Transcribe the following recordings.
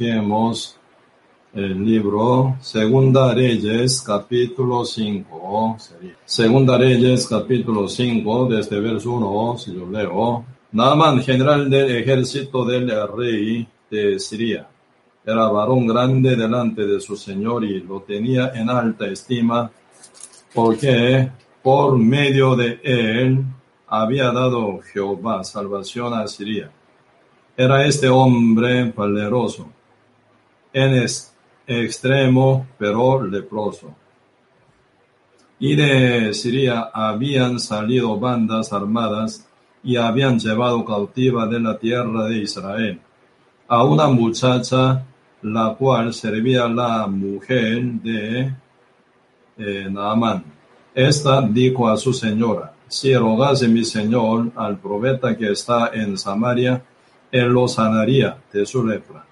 Vemos el libro Segunda Reyes, capítulo 5. Segunda Reyes, capítulo 5, desde verso 1, si yo leo. Naaman, general del ejército del rey de Siria, era varón grande delante de su señor y lo tenía en alta estima, porque por medio de él había dado Jehová salvación a Siria. Era este hombre valeroso en extremo, pero leproso. Y de Siria habían salido bandas armadas y habían llevado cautiva de la tierra de Israel a una muchacha la cual servía la mujer de eh. Esta dijo a su señora, si rogase mi señor al profeta que está en Samaria, él lo sanaría de su lepra.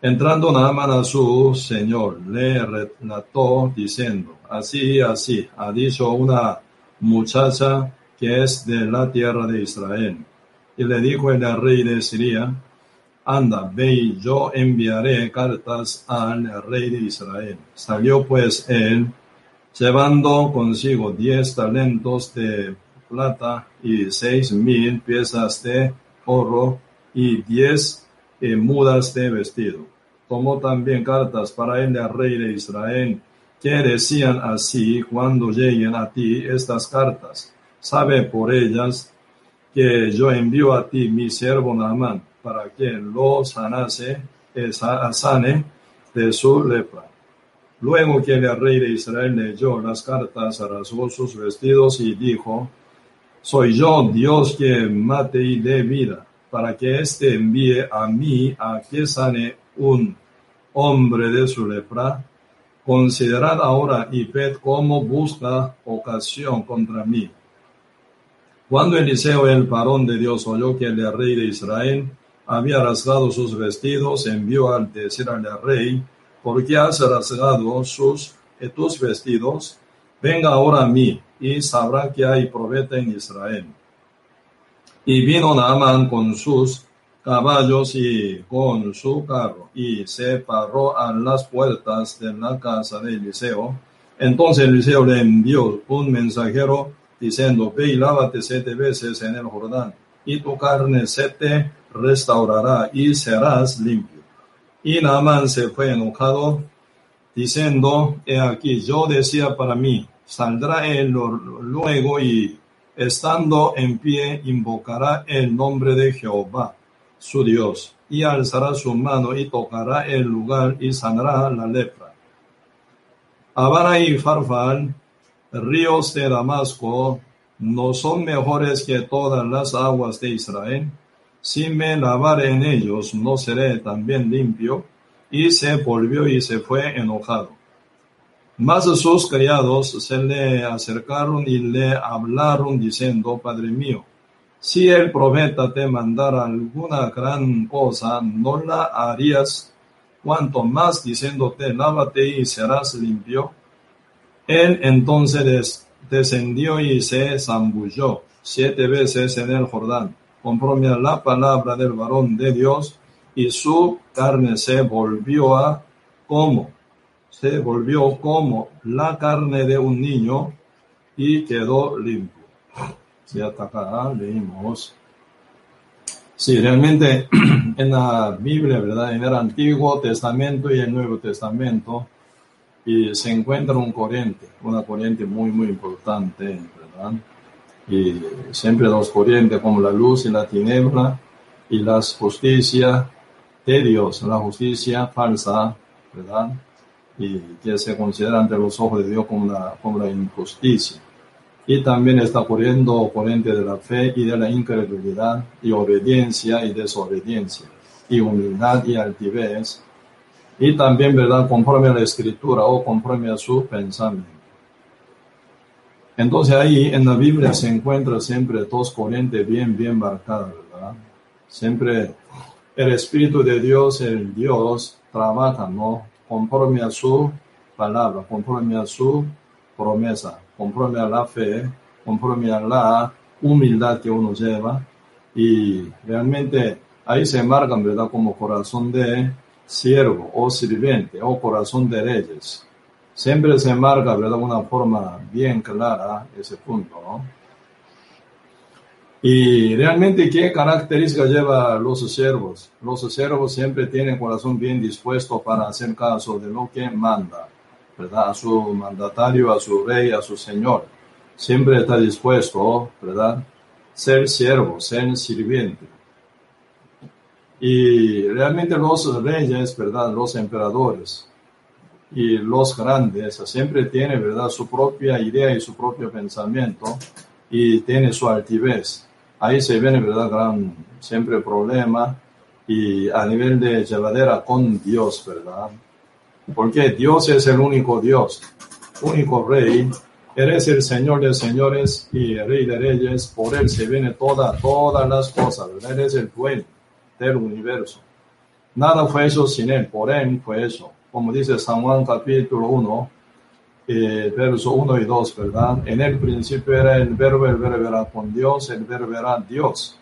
Entrando Naaman a su señor, le relató diciendo, así, así, ha dicho una muchacha que es de la tierra de Israel. Y le dijo el rey de Siria, anda, ve y yo enviaré cartas al rey de Israel. Salió pues él, llevando consigo diez talentos de plata y seis mil piezas de oro y diez y mudas de vestido. Tomó también cartas para el rey de Israel, que decían así, cuando lleguen a ti estas cartas, sabe por ellas que yo envío a ti mi siervo Naamán, para que lo sanase, sane de su lepra. Luego que el rey de Israel leyó las cartas, rasgó sus vestidos y dijo, soy yo Dios que mate y dé vida para que éste envíe a mí a que sane un hombre de su lepra. Considerad ahora y ved cómo busca ocasión contra mí. Cuando Eliseo, el varón de Dios, oyó que el rey de Israel había rasgado sus vestidos, envió al decir al rey, ¿por qué has rasgado sus, eh, tus vestidos? Venga ahora a mí, y sabrá que hay profeta en Israel. Y vino Naamán con sus caballos y con su carro, y se paró a las puertas de la casa de Eliseo. Entonces Eliseo le envió un mensajero diciendo, ve y lávate siete veces en el Jordán, y tu carne se te restaurará y serás limpio. Y Naamán se fue enojado, diciendo, he aquí, yo decía para mí, saldrá él luego y estando en pie, invocará el nombre de Jehová, su Dios, y alzará su mano y tocará el lugar y sanará la lepra. Habana y Farfal, ríos de Damasco, no son mejores que todas las aguas de Israel. Si me lavare en ellos, no seré también limpio. Y se volvió y se fue enojado. Mas sus criados se le acercaron y le hablaron diciendo, Padre mío, si el profeta te mandara alguna gran cosa, no la harías, cuanto más diciéndote, lávate y serás limpio. Él entonces descendió y se zambulló siete veces en el Jordán, conforme a la palabra del varón de Dios, y su carne se volvió a como se volvió como la carne de un niño y quedó limpio. Si hasta acá leímos. Sí, realmente en la Biblia, ¿verdad? En el Antiguo Testamento y el Nuevo Testamento, y se encuentra un corriente, una corriente muy, muy importante, ¿verdad? Y siempre dos corrientes como la luz y la tiniebla y la justicia de Dios, la justicia falsa, ¿verdad? Y que se considera ante los ojos de Dios como la, como la injusticia. Y también está corriendo corriente de la fe y de la incredulidad y obediencia y desobediencia y humildad y altivez. y también, ¿verdad?, conforme a la escritura o conforme a su pensamiento. Entonces ahí en la Biblia se encuentra siempre dos corrientes bien, bien marcadas, ¿verdad? Siempre el Espíritu de Dios, el Dios, trabaja, ¿no? Conforme a su palabra, conforme a su promesa, conforme a la fe, conforme a la humildad que uno lleva. Y realmente ahí se marcan, ¿verdad? Como corazón de siervo o sirviente o corazón de reyes. Siempre se marca, ¿verdad? Una forma bien clara ese punto. Y realmente, ¿qué características lleva los siervos? Los siervos siempre tienen corazón bien dispuesto para hacer caso de lo que manda, ¿verdad? A su mandatario, a su rey, a su señor. Siempre está dispuesto, ¿verdad? Ser siervo, ser sirviente. Y realmente los reyes, ¿verdad? Los emperadores y los grandes siempre tienen, ¿verdad? Su propia idea y su propio pensamiento y tiene su altivez. Ahí se viene, ¿verdad? Gran siempre problema y a nivel de llevadera con Dios, ¿verdad? Porque Dios es el único Dios, único Rey. Eres el Señor de señores y Rey de reyes. Por Él se viene toda, todas las cosas, ¿verdad? Eres el dueño del universo. Nada fue eso sin Él, por Él fue eso. Como dice San Juan capítulo 1, eh, verso 1 y 2, ¿verdad? En el principio era el verbo, el verbo era con Dios, el verbo era Dios.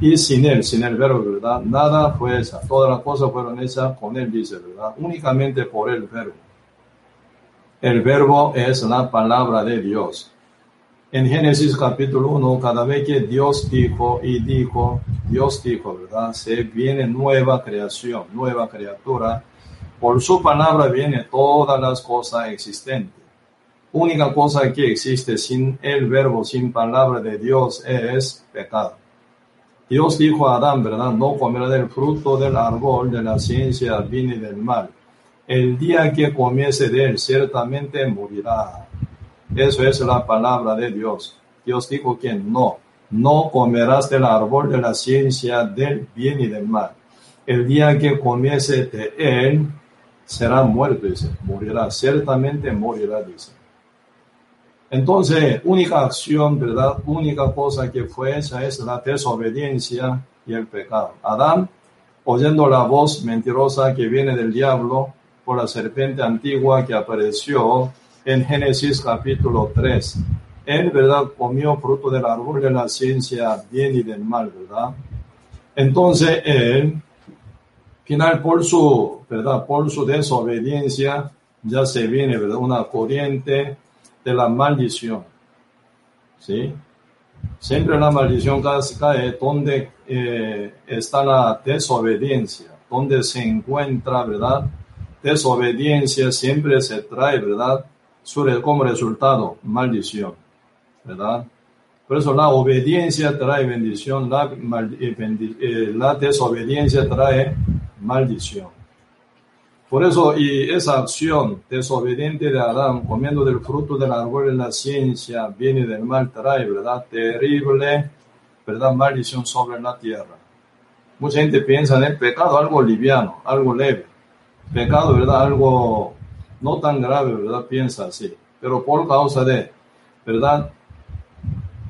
Y sin Él, sin el verbo, ¿verdad? Nada fue esa. Todas las cosas fueron hechas con Él, dice, ¿verdad? Únicamente por el verbo. El verbo es la palabra de Dios en Génesis capítulo 1, cada vez que Dios dijo y dijo, Dios dijo, ¿verdad? Se viene nueva creación, nueva criatura. Por su palabra viene todas las cosas existentes. Única cosa que existe sin el verbo, sin palabra de Dios es pecado. Dios dijo a Adán, ¿verdad? No comerá del fruto del árbol de la ciencia bien y del mal. El día que comiese de él, ciertamente morirá. Eso es la palabra de Dios. Dios dijo que no, no comerás del árbol de la ciencia del bien y del mal. El día que comiese de él, será muerto, dice, morirá, ciertamente morirá, dice. Entonces, única acción, ¿verdad? Única cosa que fue esa es la desobediencia y el pecado. Adán, oyendo la voz mentirosa que viene del diablo por la serpiente antigua que apareció en Génesis capítulo 3. Él, ¿verdad?, comió fruto del árbol de la ciencia bien y del mal, ¿verdad? Entonces, él, final, por su, ¿verdad?, por su desobediencia, ya se viene, ¿verdad?, una corriente de la maldición. ¿Sí? Siempre la maldición cae donde eh, está la desobediencia, donde se encuentra, ¿verdad? Desobediencia siempre se trae, ¿verdad? como resultado maldición, ¿verdad? Por eso la obediencia trae bendición, la, eh, eh, la desobediencia trae maldición. Por eso, y esa acción desobediente de Adán, comiendo del fruto del árbol de la ciencia, viene del mal, trae, ¿verdad? Terrible, ¿verdad? Maldición sobre la tierra. Mucha gente piensa en el pecado algo liviano, algo leve. Pecado, ¿verdad? Algo no tan grave, ¿verdad? Piensa así. Pero por causa de, ¿verdad?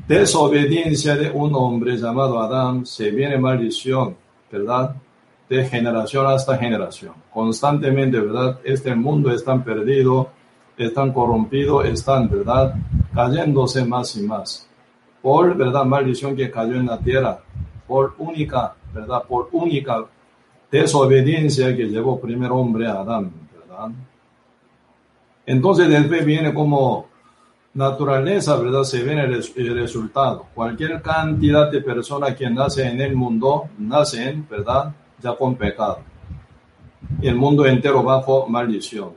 Desobediencia de un hombre llamado Adán, se viene maldición, ¿verdad? De generación hasta generación. Constantemente, ¿verdad? Este mundo está perdido, están corrompidos, están, ¿verdad? Cayéndose más y más. Por, ¿verdad? Maldición que cayó en la tierra. Por única, ¿verdad? Por única desobediencia que llevó primer hombre a Adán, ¿verdad? Entonces después viene como naturaleza, ¿verdad? Se ve el, el resultado. Cualquier cantidad de personas que nacen en el mundo, nacen, ¿verdad? Ya con pecado. El mundo entero bajo maldición,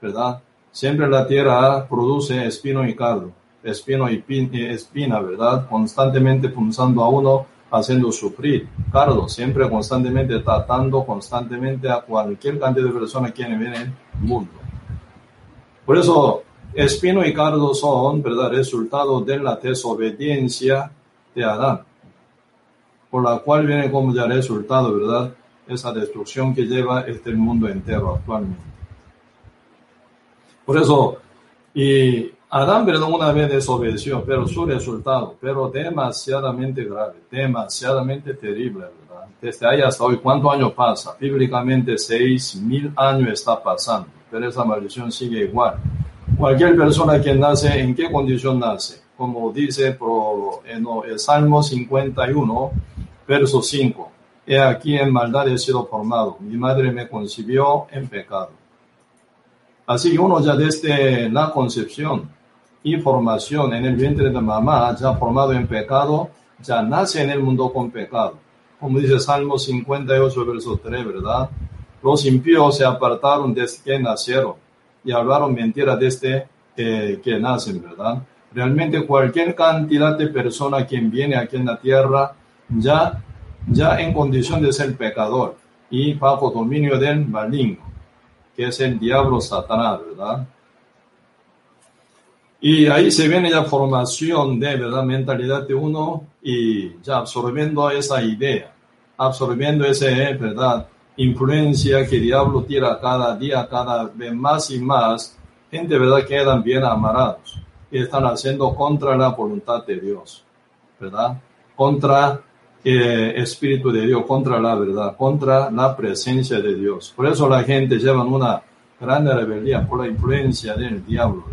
¿verdad? Siempre la tierra produce espino y cardo, espino y espina, ¿verdad? Constantemente punzando a uno, haciendo sufrir. Cardo, siempre constantemente tratando constantemente a cualquier cantidad de personas que vienen en el mundo. Por eso, espino y cardo son, ¿verdad?, resultado de la desobediencia de Adán, por la cual viene como ya resultado, ¿verdad?, esa destrucción que lleva este mundo entero actualmente. Por eso, y Adán, perdón, una vez desobedeció, pero su resultado, pero demasiadamente grave, demasiadamente terrible, ¿verdad? Desde ahí hasta hoy, ¿cuántos años pasa? Bíblicamente, seis mil años está pasando, pero esa maldición sigue igual. Cualquier persona que nace, ¿en qué condición nace? Como dice en el Salmo 51, verso 5. He aquí en maldad he sido formado, mi madre me concibió en pecado. Así uno ya desde la concepción y formación en el vientre de mamá, ya formado en pecado, ya nace en el mundo con pecado. Como dice Salmo 58, verso 3, ¿verdad? Los impíos se apartaron desde que nacieron y hablaron mentira desde eh, que nacen, ¿verdad? Realmente cualquier cantidad de personas que viene aquí en la tierra ya, ya en condición de ser pecador y bajo dominio del maligno, que es el diablo Satanás, ¿verdad? Y ahí se viene la formación de verdad mentalidad de uno y ya absorbiendo esa idea, absorbiendo esa verdad influencia que el diablo tira cada día, cada vez más y más, gente verdad quedan bien amarrados y están haciendo contra la voluntad de Dios, ¿verdad? Contra eh, Espíritu de Dios, contra la verdad, contra la presencia de Dios. Por eso la gente lleva una gran rebeldía por la influencia del diablo.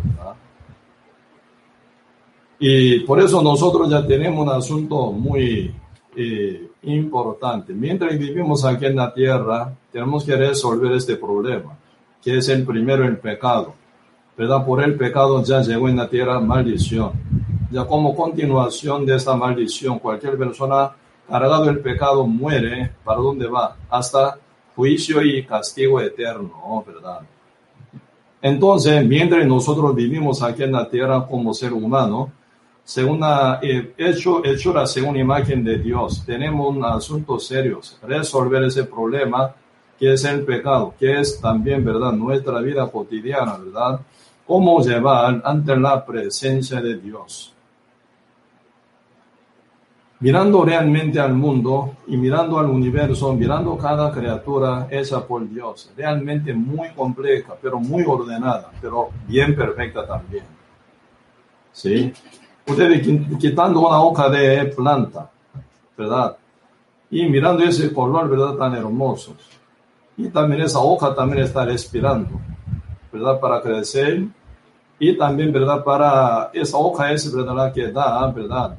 Y por eso nosotros ya tenemos un asunto muy eh, importante. Mientras vivimos aquí en la tierra, tenemos que resolver este problema, que es el primero, el pecado. ¿Verdad? Por el pecado ya llegó en la tierra maldición. Ya como continuación de esta maldición, cualquier persona cargado del pecado muere, ¿para dónde va? Hasta juicio y castigo eterno, ¿verdad? Entonces, mientras nosotros vivimos aquí en la tierra como ser humano, según eh, hecho, la segunda imagen de Dios. Tenemos un asunto serio, resolver ese problema que es el pecado, que es también, ¿verdad?, nuestra vida cotidiana, ¿verdad? Cómo llevar ante la presencia de Dios. Mirando realmente al mundo y mirando al universo, mirando cada criatura hecha por Dios, realmente muy compleja, pero muy ordenada, pero bien perfecta también. ¿Sí? ustedes quitando una hoja de planta, ¿verdad? Y mirando ese color, ¿verdad? Tan hermoso. Y también esa hoja también está respirando, ¿verdad? Para crecer. Y también, ¿verdad? Para esa hoja es, ¿verdad? Que da, ¿verdad?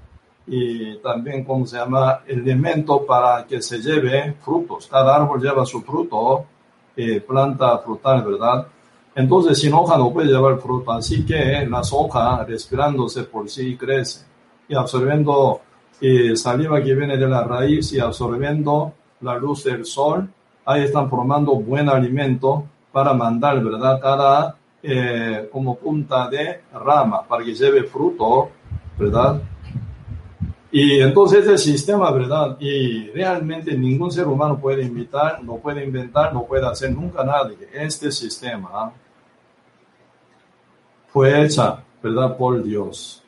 Y también, ¿cómo se llama? Elemento para que se lleve frutos. Cada árbol lleva su fruto, eh, planta frutal, ¿verdad? Entonces, sin hoja no puede llevar fruto, así que las hojas, respirándose por sí, crecen y absorbiendo eh, saliva que viene de la raíz y absorbiendo la luz del sol, ahí están formando buen alimento para mandar, ¿verdad? Cada eh, como punta de rama para que lleve fruto, ¿verdad? Y entonces este sistema, ¿verdad? Y realmente ningún ser humano puede invitar, no puede inventar, no puede hacer nunca nadie. Este sistema fue hecha, ¿verdad? Por Dios.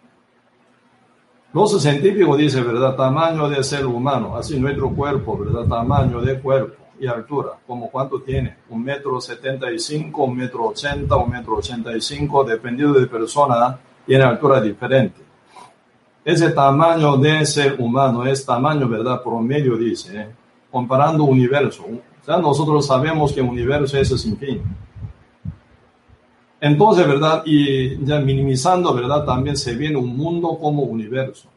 Los científicos dicen, ¿verdad? Tamaño de ser humano, así nuestro cuerpo, ¿verdad? Tamaño de cuerpo y altura, como cuánto tiene, un metro setenta y cinco, un metro ochenta, un metro ochenta y cinco, dependiendo de persona, tiene altura diferente. Ese tamaño de ser humano es tamaño, ¿verdad? Promedio, dice, ¿eh? comparando universo. O sea, nosotros sabemos que el universo es sin fin. Entonces, ¿verdad? Y ya minimizando, ¿verdad? También se viene un mundo como universo.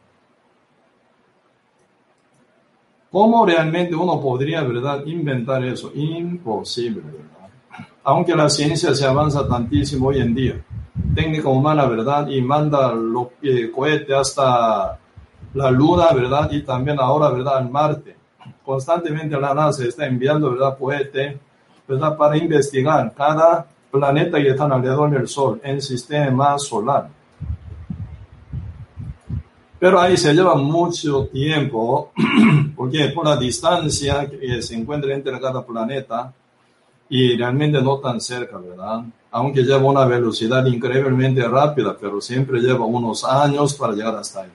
¿Cómo realmente uno podría, ¿verdad?, inventar eso? Imposible, ¿verdad? Aunque la ciencia se avanza tantísimo hoy en día. Técnica humana, ¿verdad? Y manda los eh, cohetes hasta la luna, ¿verdad? Y también ahora, ¿verdad?, al Marte. Constantemente la NASA está enviando, ¿verdad?, cohetes, ¿verdad?, para investigar cada planeta y están alrededor del Sol en sistema solar. Pero ahí se lleva mucho tiempo, porque por la distancia que se encuentra entre cada planeta y realmente no tan cerca, ¿verdad? Aunque lleva una velocidad increíblemente rápida, pero siempre lleva unos años para llegar hasta ahí.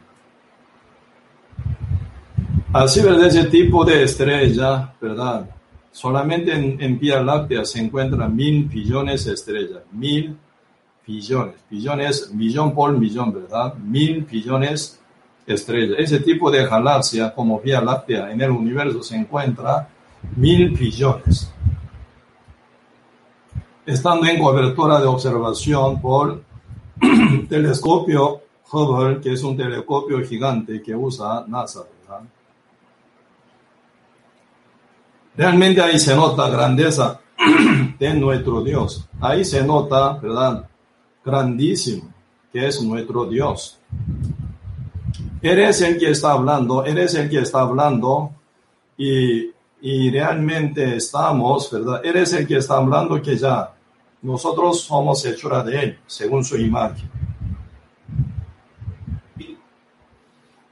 Así, ¿verdad? Ese tipo de estrella, ¿verdad? Solamente en, en Vía Láctea se encuentran mil billones de estrellas. Mil billones. Billones, millón por millón, ¿verdad? Mil billones de estrellas. Ese tipo de galaxia como Vía Láctea en el universo se encuentra mil billones. Estando en cobertura de observación por telescopio Hubble, que es un telescopio gigante que usa NASA, ¿verdad? Realmente ahí se nota grandeza de nuestro Dios. Ahí se nota, ¿verdad? Grandísimo, que es nuestro Dios. Eres el que está hablando, eres el que está hablando y, y realmente estamos, ¿verdad? Eres el que está hablando que ya nosotros somos hechura de Él, según su imagen.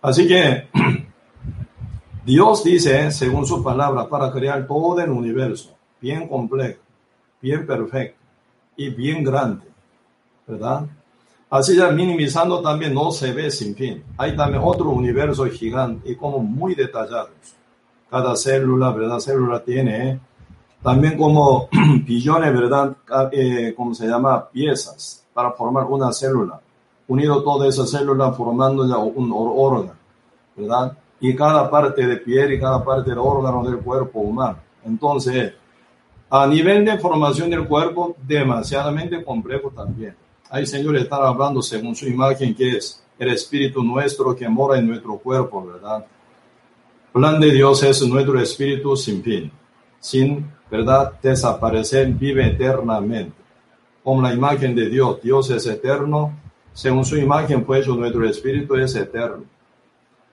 Así que Dios dice, según su palabra, para crear todo el universo, bien complejo, bien perfecto y bien grande, ¿verdad? Así ya minimizando también no se ve sin fin. Hay también otro universo gigante y como muy detallados. Cada célula, ¿verdad? Célula tiene también como billones, ¿verdad? Eh, ¿Cómo se llama? Piezas para formar una célula. Unido toda esa célula formando ya un órgano, ¿verdad? Y cada parte de piel y cada parte del órgano del cuerpo humano. Entonces, a nivel de formación del cuerpo, demasiadamente complejo también. Hay señores están hablando según su imagen, que es el espíritu nuestro que mora en nuestro cuerpo, ¿verdad? Plan de Dios es nuestro espíritu sin fin, sin ¿verdad? Desaparecer, vive eternamente. Como la imagen de Dios, Dios es eterno, según su imagen, pues nuestro espíritu es eterno.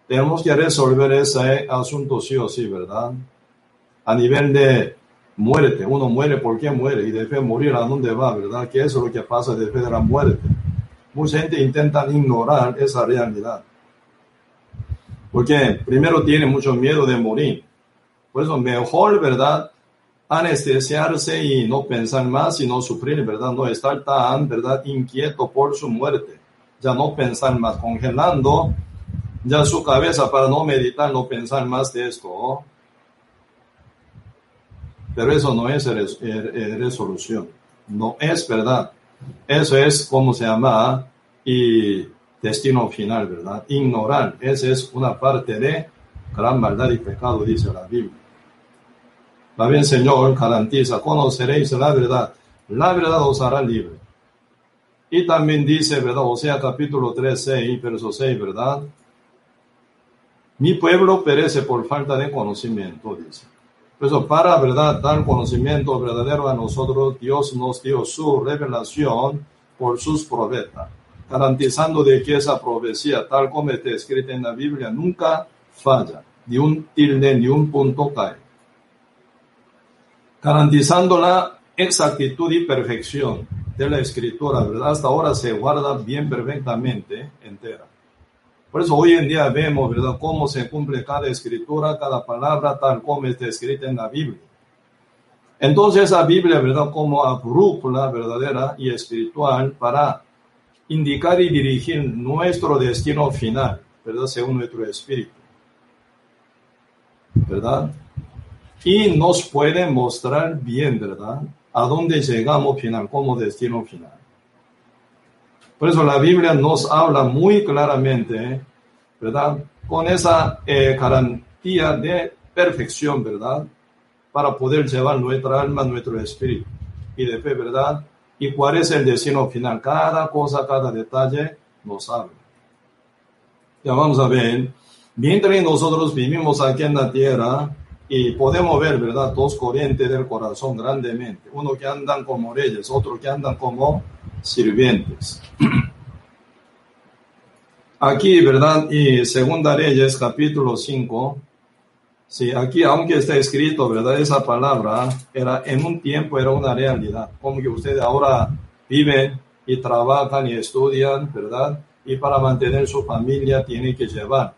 Tenemos que resolver ese asunto sí o sí, ¿verdad? A nivel de muerte, uno muere, ¿por qué muere? Y debe morir a dónde va, ¿verdad? ¿Qué es lo que pasa después de la muerte? Mucha gente intenta ignorar esa realidad. Porque primero tiene mucho miedo de morir. Por eso mejor, ¿verdad? anestesiarse y no pensar más y no sufrir, ¿verdad? No estar tan, ¿verdad? Inquieto por su muerte. Ya no pensar más, congelando ya su cabeza para no meditar, no pensar más de esto. Pero eso no es resolución. No es verdad. Eso es como se llama y destino final, ¿verdad? Ignorar. Esa es una parte de gran maldad y pecado, dice la Biblia. Va bien, Señor, garantiza, conoceréis la verdad. La verdad os hará libre. Y también dice, ¿verdad? O sea, capítulo 3, 6, verso 6, ¿verdad? Mi pueblo perece por falta de conocimiento, dice. Por eso, para, ¿verdad? Dar conocimiento verdadero a nosotros, Dios nos dio su revelación por sus profetas, garantizando de que esa profecía, tal como está escrita en la Biblia, nunca falla, ni un tilde, ni un punto cae garantizando la exactitud y perfección de la escritura, ¿verdad? Hasta ahora se guarda bien perfectamente entera. Por eso hoy en día vemos, ¿verdad?, cómo se cumple cada escritura, cada palabra, tal como está escrita en la Biblia. Entonces esa Biblia, ¿verdad?, como brújula verdadera y espiritual para indicar y dirigir nuestro destino final, ¿verdad?, según nuestro espíritu. ¿Verdad? y nos puede mostrar bien, ¿verdad? A dónde llegamos final, como destino final. Por eso la Biblia nos habla muy claramente, ¿verdad? Con esa eh, garantía de perfección, ¿verdad? Para poder llevar nuestra alma, nuestro espíritu y de fe, ¿verdad? Y cuál es el destino final. Cada cosa, cada detalle nos habla. Ya vamos a ver. Mientras nosotros vivimos aquí en la tierra, y podemos ver, ¿verdad? Dos corrientes del corazón grandemente. Uno que andan como reyes, otro que andan como sirvientes. Aquí, ¿verdad? Y Segunda Reyes, capítulo 5. Sí, aquí, aunque está escrito, ¿verdad? Esa palabra era en un tiempo, era una realidad. Como que ustedes ahora viven y trabajan y estudian, ¿verdad? Y para mantener su familia tienen que llevar,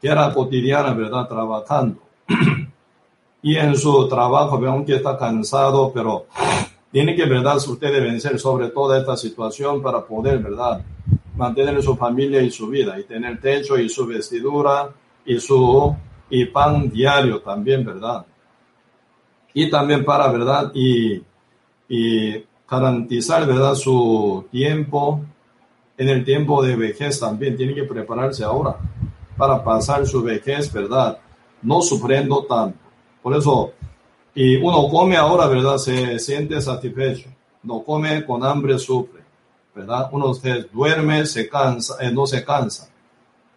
que era cotidiana, ¿verdad? Trabajando. y en su trabajo, aunque está cansado, pero tiene que, ¿verdad?, usted de vencer sobre toda esta situación para poder, ¿verdad?, mantener su familia y su vida, y tener techo y su vestidura y su y pan diario también, ¿verdad? y también para, ¿verdad? Y, y garantizar, ¿verdad? Su tiempo, en el tiempo de vejez también tiene que prepararse ahora para pasar su vejez, ¿verdad? No sufriendo tanto. Por eso, y uno come ahora, ¿verdad? Se siente satisfecho. No come con hambre, sufre, ¿verdad? Uno se duerme, se cansa, eh, no se cansa.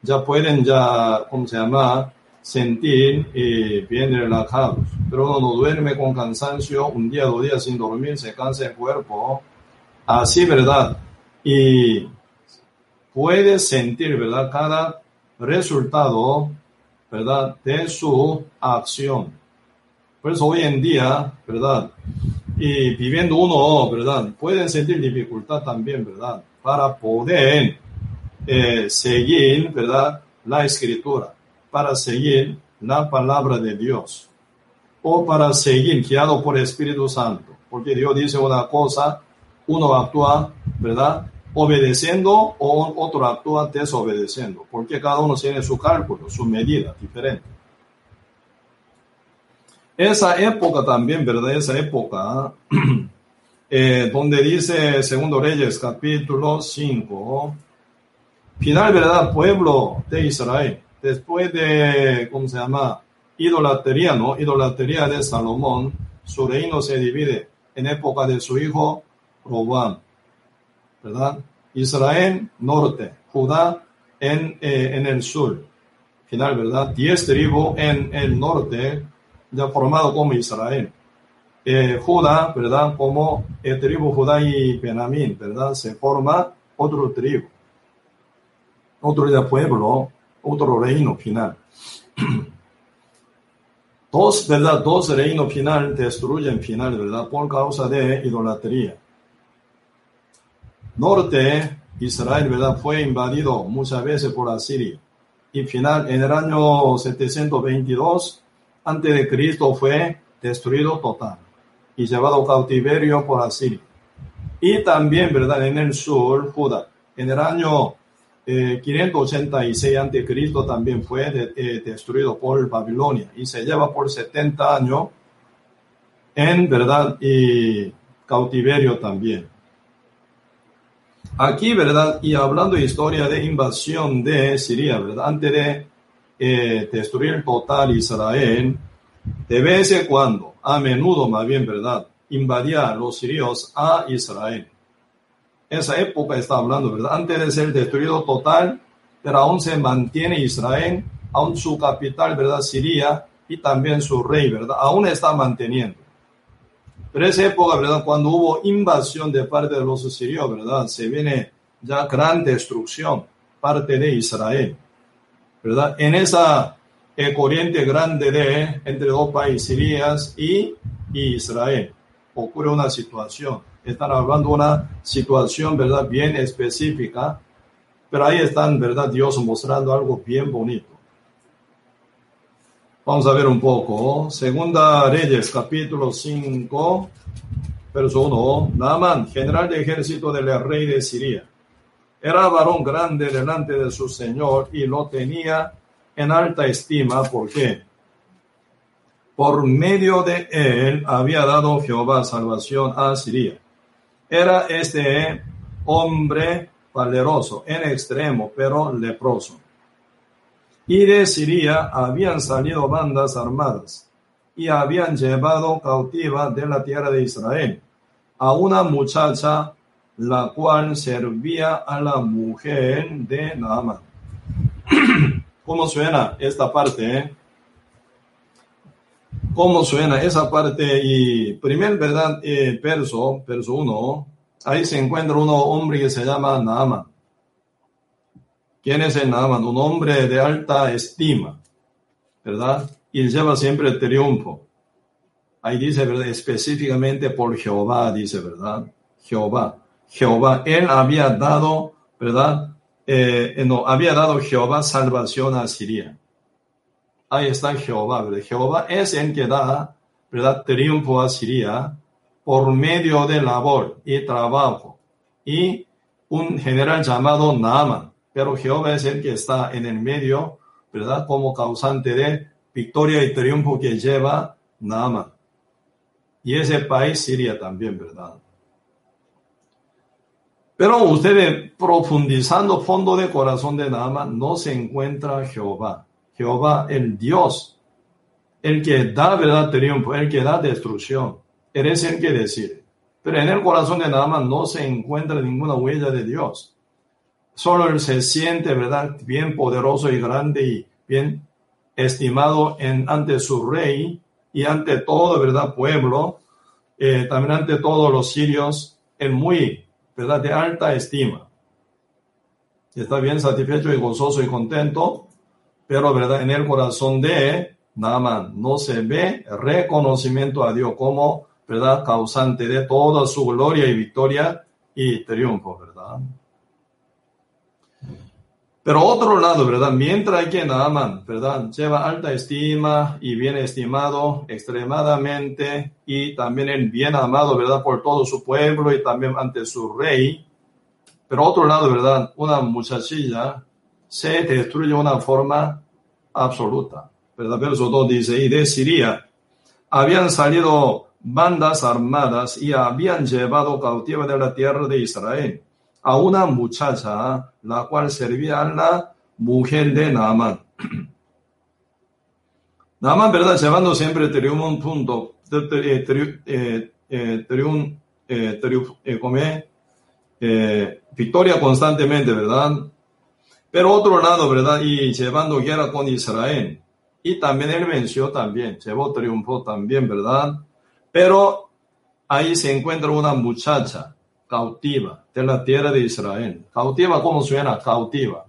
Ya pueden, ya, ¿cómo se llama? Sentir eh, bien relajados. Pero no duerme con cansancio, un día, dos días sin dormir, se cansa el cuerpo. Así, ¿verdad? Y puede sentir, ¿verdad? Cada resultado, ¿verdad? De su acción. Por eso hoy en día, ¿verdad? Y viviendo uno, ¿verdad? Pueden sentir dificultad también, ¿verdad? Para poder eh, seguir, ¿verdad? La escritura para seguir la palabra de Dios o para seguir guiado por el Espíritu Santo. Porque Dios dice una cosa, uno actúa, ¿verdad? Obedeciendo o otro actúa desobedeciendo. Porque cada uno tiene su cálculo, su medida diferente. Esa época también, ¿verdad? Esa época eh, donde dice Segundo Reyes capítulo 5, final, ¿verdad? Pueblo de Israel después de, ¿cómo se llama? Idolatría, ¿no? Idolatría de Salomón, su reino se divide en época de su hijo Robán, ¿verdad? Israel, norte, Judá en, eh, en el sur, final, ¿verdad? Diez tribus en el norte, ya formado como Israel. Eh, Judá, ¿verdad? Como el tribu Judá y Benamín, ¿verdad? Se forma otro tribu, otro pueblo otro reino final. Dos, ¿verdad? Dos reinos final destruyen final, ¿verdad? Por causa de idolatría. Norte, Israel, ¿verdad? Fue invadido muchas veces por Asiria. Y final, en el año 722, antes de Cristo, fue destruido total y llevado cautiverio por Asiria. Y también, ¿verdad? En el sur, Judá. En el año 586 eh, a.C. también fue eh, destruido por Babilonia y se lleva por 70 años en verdad y cautiverio también. Aquí, ¿verdad? Y hablando de historia de invasión de Siria, ¿verdad? Antes de eh, destruir total Israel, de vez en cuando, a menudo más bien, ¿verdad? Invadía los sirios a Israel esa época está hablando, ¿verdad? Antes de ser destruido total, pero aún se mantiene Israel, aún su capital, ¿verdad? Siria y también su rey, ¿verdad? Aún está manteniendo. Pero esa época, ¿verdad? Cuando hubo invasión de parte de los sirios, ¿verdad? Se viene ya gran destrucción parte de Israel, ¿verdad? En esa eh, corriente grande de entre dos países, Siria y, y Israel, ocurre una situación están hablando de una situación, ¿verdad? Bien específica, pero ahí están, ¿verdad? Dios mostrando algo bien bonito. Vamos a ver un poco. Segunda Reyes, capítulo 5, verso 1. Naaman, general de ejército del rey de Siria. Era varón grande delante de su señor y lo tenía en alta estima. ¿Por qué? Por medio de él había dado Jehová salvación a Siria era este hombre valeroso en extremo, pero leproso. Y de Siria habían salido bandas armadas y habían llevado cautiva de la tierra de Israel a una muchacha la cual servía a la mujer de Naaman. ¿Cómo suena esta parte? Eh? Cómo suena esa parte y primer verdad eh, verso, verso 1, ahí se encuentra un hombre que se llama Naaman. ¿Quién es el Naaman? Un hombre de alta estima, ¿verdad? Y lleva siempre el triunfo. Ahí dice, ¿verdad? Específicamente por Jehová, dice, ¿verdad? Jehová. Jehová, él había dado, ¿verdad? Eh, no, había dado Jehová salvación a Siria ahí está Jehová, ¿verdad? Jehová es el que da, ¿verdad? Triunfo a Siria por medio de labor y trabajo. Y un general llamado Naaman. Pero Jehová es el que está en el medio, ¿verdad? Como causante de victoria y triunfo que lleva Naaman. y ese país Siria también, ¿verdad? Pero ustedes profundizando fondo de corazón de Naaman no se encuentra Jehová. Jehová, el Dios, el que da verdad triunfo, el que da destrucción. Él es el que decide. Pero en el corazón de Naaman no se encuentra ninguna huella de Dios. Solo él se siente, ¿verdad?, bien poderoso y grande y bien estimado en, ante su rey y ante todo, ¿verdad?, pueblo, eh, también ante todos los sirios, en muy, ¿verdad?, de alta estima. Está bien satisfecho y gozoso y contento, pero, ¿verdad?, en el corazón de Naaman no se ve reconocimiento a Dios como, ¿verdad?, causante de toda su gloria y victoria y triunfo, ¿verdad? Pero otro lado, ¿verdad? Mientras que Naaman, ¿verdad? Lleva alta estima y bien estimado extremadamente y también el bien amado, ¿verdad? Por todo su pueblo y también ante su rey. Pero otro lado, ¿verdad? Una muchachilla se destruye de una forma absoluta, ¿verdad? Verso 2 dice, y de Siria habían salido bandas armadas y habían llevado cautiva de la tierra de Israel a una muchacha, la cual servía a la mujer de Naaman. Naaman, ¿verdad? Llevando siempre triunfo un punto, victoria constantemente, ¿verdad? Pero otro lado, ¿verdad? Y llevando guerra con Israel. Y también él venció también, llevó triunfo también, ¿verdad? Pero ahí se encuentra una muchacha cautiva de la tierra de Israel. Cautiva, ¿cómo suena? Cautiva.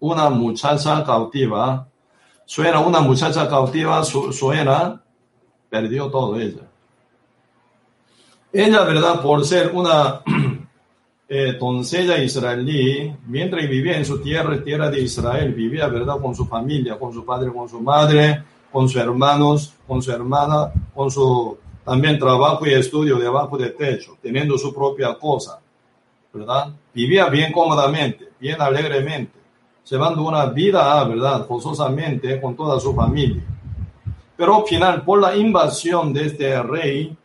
Una muchacha cautiva. Suena una muchacha cautiva, suena, perdió todo ella. Ella, ¿verdad? Por ser una eh, doncella israelí, mientras vivía en su tierra, tierra de Israel, vivía, ¿verdad? Con su familia, con su padre, con su madre, con sus hermanos, con su hermana, con su también trabajo y estudio debajo de techo, teniendo su propia cosa, ¿verdad? Vivía bien cómodamente, bien alegremente, llevando una vida, ¿verdad? Gozosamente con toda su familia. Pero al final, por la invasión de este rey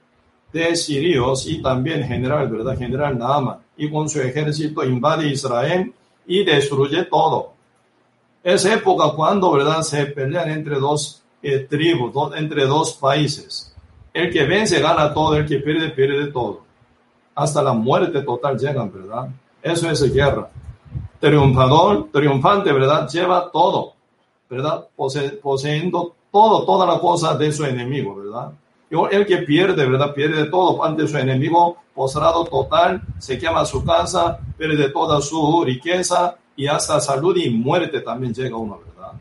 de sirios y también general, ¿verdad? General Naaman, y con su ejército invade Israel y destruye todo. Es época cuando, ¿verdad? Se pelean entre dos eh, tribus, entre dos países el que vence gana todo, el que pierde pierde todo. Hasta la muerte total llegan, ¿verdad? Eso es guerra. Triunfador, triunfante, ¿verdad? Lleva todo, ¿verdad? poseyendo todo, toda la cosa de su enemigo, ¿verdad? El que pierde, ¿verdad? Pierde todo ante su enemigo, postrado total, se quema su casa, pierde toda su riqueza y hasta salud y muerte también llega uno, ¿verdad?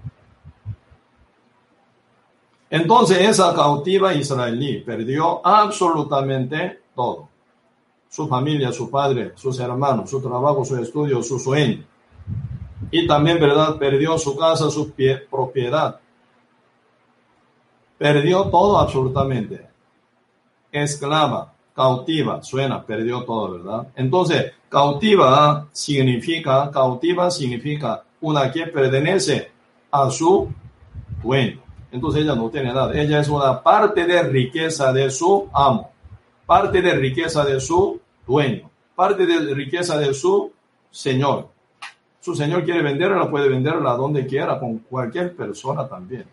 Entonces esa cautiva israelí perdió absolutamente todo. Su familia, su padre, sus hermanos, su trabajo, su estudio, su sueño. Y también, ¿verdad? Perdió su casa, su propiedad. Perdió todo absolutamente. Esclava, cautiva, suena, perdió todo, ¿verdad? Entonces, cautiva significa, cautiva significa una que pertenece a su dueño entonces ella no tiene nada. Ella es una parte de riqueza de su amo, parte de riqueza de su dueño, parte de riqueza de su señor. Su señor quiere venderla, puede venderla donde quiera, con cualquier persona también.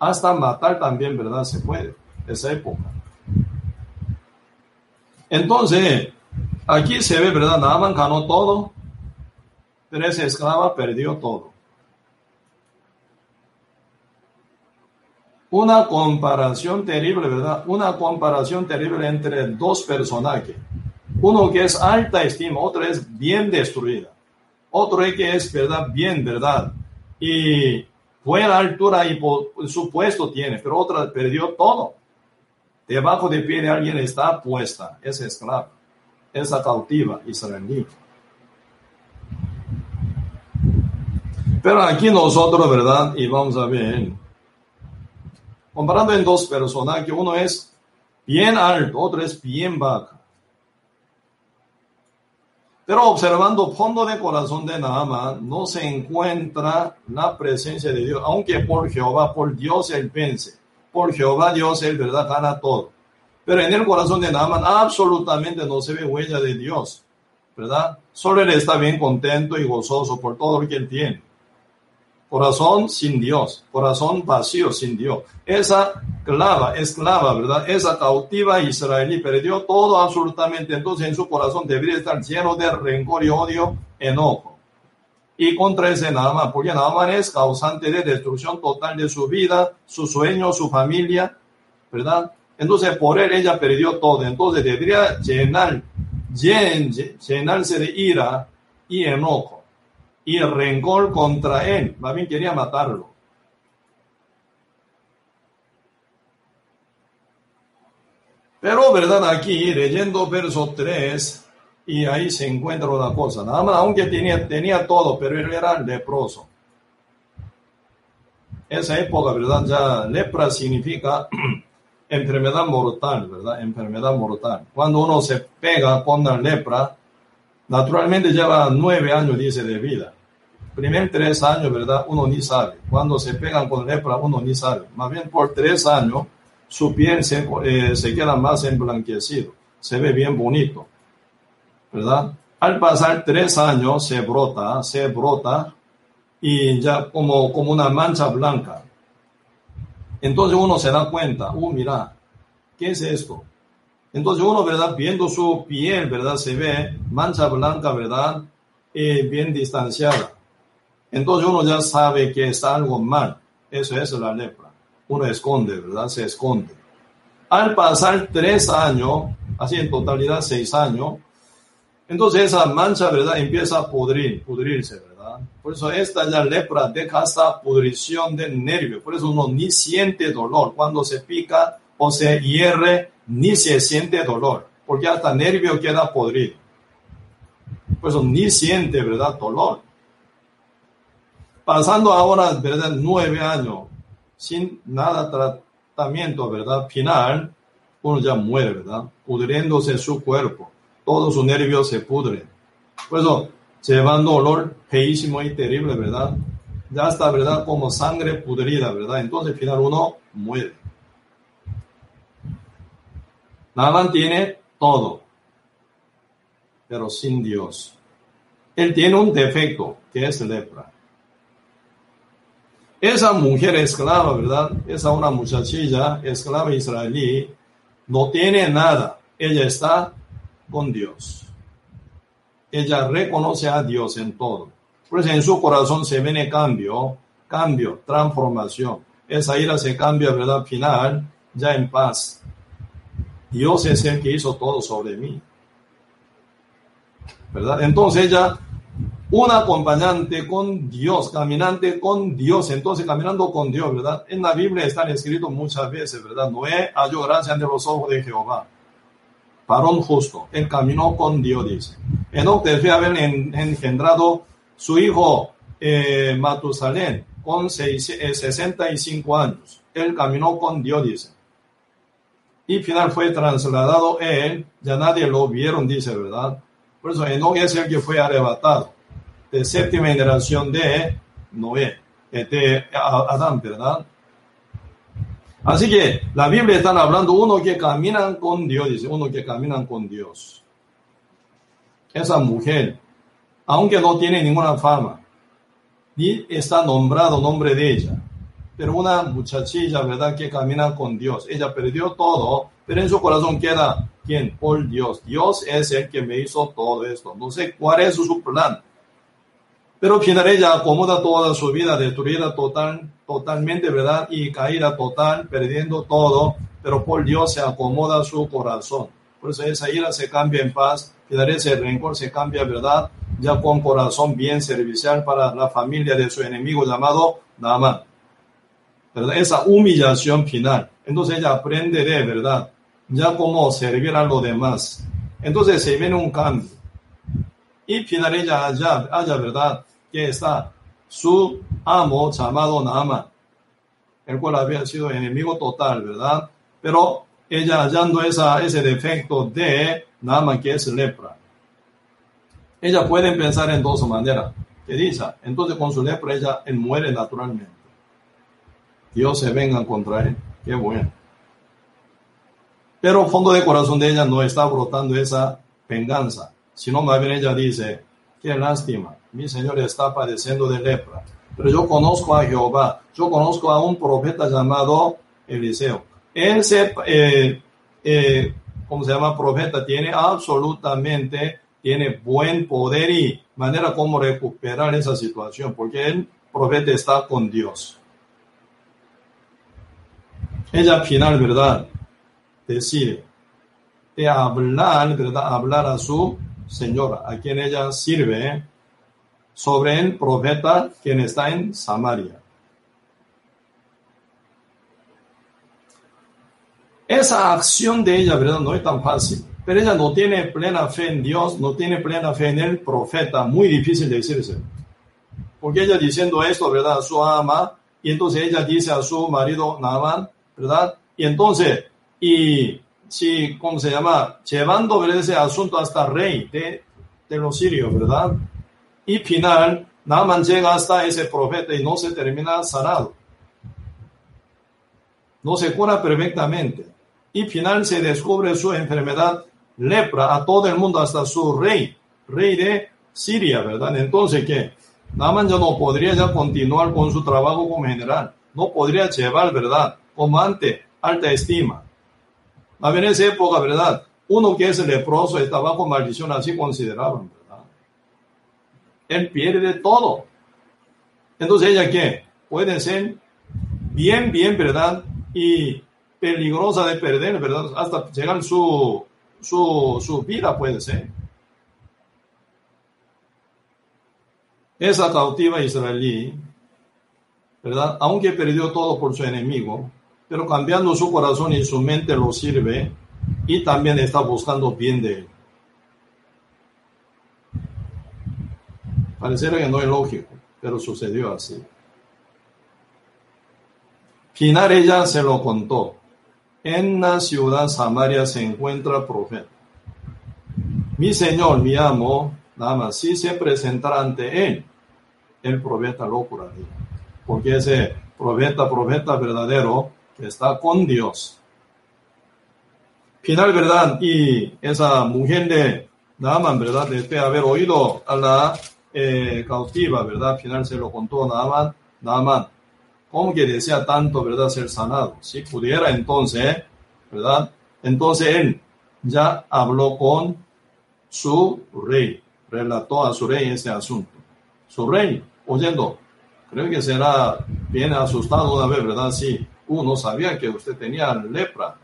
Hasta matar también, ¿verdad? Se puede, esa época. Entonces, aquí se ve, ¿verdad? Naaman ganó todo, pero esa esclava perdió todo. una comparación terrible, ¿verdad? Una comparación terrible entre dos personajes. Uno que es alta estima, otro es bien destruida. Otro que es, ¿verdad? Bien, ¿verdad? Y buena altura y su puesto tiene, pero otra perdió todo. Debajo de pie de alguien está puesta, esa esclava, esa cautiva israelí. Pero aquí nosotros, ¿verdad? Y vamos a ver comparando en dos personas, que uno es bien alto, otro es bien bajo. Pero observando fondo de corazón de Naaman, no se encuentra la presencia de Dios, aunque por Jehová, por Dios él vence. Por Jehová Dios él, verdad, gana todo. Pero en el corazón de Naaman absolutamente no se ve huella de Dios, ¿verdad? Solo él está bien contento y gozoso por todo lo que él tiene. Corazón sin Dios, corazón vacío sin Dios. Esa clava, esclava, ¿verdad? Esa cautiva israelí perdió todo absolutamente. Entonces en su corazón debería estar lleno de rencor y odio, enojo. Y contra ese Naaman, porque Naaman es causante de destrucción total de su vida, su sueño, su familia, ¿verdad? Entonces por él ella perdió todo. Entonces debería llenar, llenarse de ira y enojo y el rencor contra él. Más quería matarlo. Pero, ¿verdad? Aquí, leyendo verso 3, y ahí se encuentra una cosa. Nada más, aunque tenía, tenía todo, pero él era leproso. Esa época, ¿verdad? Ya lepra significa enfermedad mortal, ¿verdad? Enfermedad mortal. Cuando uno se pega con la lepra, Naturalmente lleva nueve años, dice, de vida. Primer tres años, ¿verdad? Uno ni sabe. Cuando se pegan con lepra, uno ni sabe. Más bien por tres años, su piel se, eh, se queda más emblanquecido. Se ve bien bonito. ¿Verdad? Al pasar tres años, se brota, se brota y ya como, como una mancha blanca. Entonces uno se da cuenta, uh, mira, ¿qué es esto? Entonces uno, ¿verdad? Viendo su piel, ¿verdad? Se ve mancha blanca, ¿verdad? Y bien distanciada. Entonces uno ya sabe que está algo mal. Eso es la lepra. Uno esconde, ¿verdad? Se esconde. Al pasar tres años, así en totalidad seis años, entonces esa mancha, ¿verdad? Empieza a pudrir, pudrirse, ¿verdad? Por eso esta ya lepra deja esta pudrición del nervio. Por eso uno ni siente dolor. Cuando se pica o se hierre, ni se siente dolor, porque hasta nervio queda podrido. Pues ni siente, ¿verdad? Dolor. Pasando ahora, ¿verdad? Nueve años sin nada tratamiento, ¿verdad? Final, uno ya muere, ¿verdad? Pudriéndose su cuerpo. Todos sus nervios se pudren. Por eso, llevando dolor feísimo y terrible, ¿verdad? Ya está, ¿verdad? Como sangre pudrida, ¿verdad? Entonces, final uno muere. Naaman tiene todo, pero sin Dios. Él tiene un defecto, que es lepra. Esa mujer esclava, ¿verdad? Esa una muchachilla esclava israelí, no tiene nada. Ella está con Dios. Ella reconoce a Dios en todo. Por eso en su corazón se viene cambio, cambio, transformación. Esa ira se cambia, ¿verdad? Final, ya en paz. Dios es el que hizo todo sobre mí. ¿Verdad? Entonces ella, una acompañante con Dios, caminante con Dios, entonces caminando con Dios, ¿verdad? En la Biblia están escritos muchas veces, ¿verdad? Noé halló gracia ante los ojos de Jehová. Parón justo, él caminó con Dios, dice. Enoch debe haber engendrado su hijo eh, Matusalén con 65 eh, años. Él caminó con Dios, dice y final fue trasladado él, ya nadie lo vieron, dice, ¿verdad? Por eso Enoch es el que fue arrebatado, de séptima generación de Noé, de Adán, ¿verdad? Así que la Biblia está hablando uno que caminan con Dios, dice, uno que caminan con Dios. Esa mujer, aunque no tiene ninguna fama, ni está nombrado nombre de ella, pero una muchachilla, ¿verdad?, que camina con Dios. Ella perdió todo, pero en su corazón queda, ¿quién? Por Dios. Dios es el que me hizo todo esto. No sé cuál es su plan. Pero al final ella acomoda toda su vida, destruida total, totalmente, ¿verdad? Y caída total, perdiendo todo, pero por Dios se acomoda su corazón. Por eso esa ira se cambia en paz, final ese rencor se cambia, ¿verdad? Ya con corazón bien servicial para la familia de su enemigo llamado Naaman. Esa humillación final. Entonces ella aprende de verdad, ya cómo servir a los demás. Entonces se viene un cambio. Y final ella haya, haya verdad, que está su amo llamado Nama, el cual había sido enemigo total, ¿verdad? Pero ella hallando esa, ese defecto de Nama, que es lepra. Ella puede pensar en dos maneras. Que dice, entonces con su lepra ella muere naturalmente. Dios se venga contra él. Qué bueno. Pero fondo de corazón de ella no está brotando esa venganza, sino más bien ella dice, qué lástima, mi Señor está padeciendo de lepra, pero yo conozco a Jehová, yo conozco a un profeta llamado Eliseo. Ese, eh, eh, ¿cómo se llama? Profeta tiene absolutamente, tiene buen poder y manera como recuperar esa situación, porque el profeta está con Dios. Ella al final, ¿verdad? Decide de hablar, ¿verdad? Hablar a su señora, a quien ella sirve, sobre el profeta quien está en Samaria. Esa acción de ella, ¿verdad? No es tan fácil. Pero ella no tiene plena fe en Dios, no tiene plena fe en el profeta. Muy difícil de decirse. Porque ella diciendo esto, ¿verdad? A su ama. Y entonces ella dice a su marido Naaman, ¿verdad? Y entonces, y si, ¿cómo se llama? Llevando ese asunto hasta rey de, de los sirios, ¿verdad? Y final, Naaman llega hasta ese profeta y no se termina sanado. No se cura perfectamente. Y final se descubre su enfermedad lepra a todo el mundo, hasta su rey, rey de Siria, ¿verdad? Entonces, ¿qué? Naaman ya no podría ya continuar con su trabajo como general. No podría llevar, ¿verdad? Como antes, alta estima. A en esa época, ¿verdad? Uno que es leproso estaba con maldición, así consideraban, ¿verdad? Él pierde todo. Entonces, ¿ella qué? Puede ser bien, bien, ¿verdad? Y peligrosa de perder, ¿verdad? Hasta llegar su, su, su vida puede ser. Esa cautiva israelí, ¿verdad? Aunque perdió todo por su enemigo, pero cambiando su corazón y su mente lo sirve y también está buscando bien de él. Pareciera que no es lógico, pero sucedió así. Final ella se lo contó. En la ciudad Samaria se encuentra profeta. Mi señor, mi amo, nada si se presentará ante él, el profeta lo curaría. Porque ese profeta, profeta verdadero, está con Dios. Final, ¿verdad? Y esa mujer de Naaman, ¿verdad? Después de haber oído a la eh, cautiva, ¿verdad? Final se lo contó Naaman, Naaman como que desea tanto, ¿verdad?, ser sanado. Si pudiera entonces, ¿verdad? Entonces él ya habló con su rey, relató a su rey ese asunto. Su rey, oyendo, creo que será bien asustado una vez, ¿verdad? Si uno sabía que usted tenía lepra.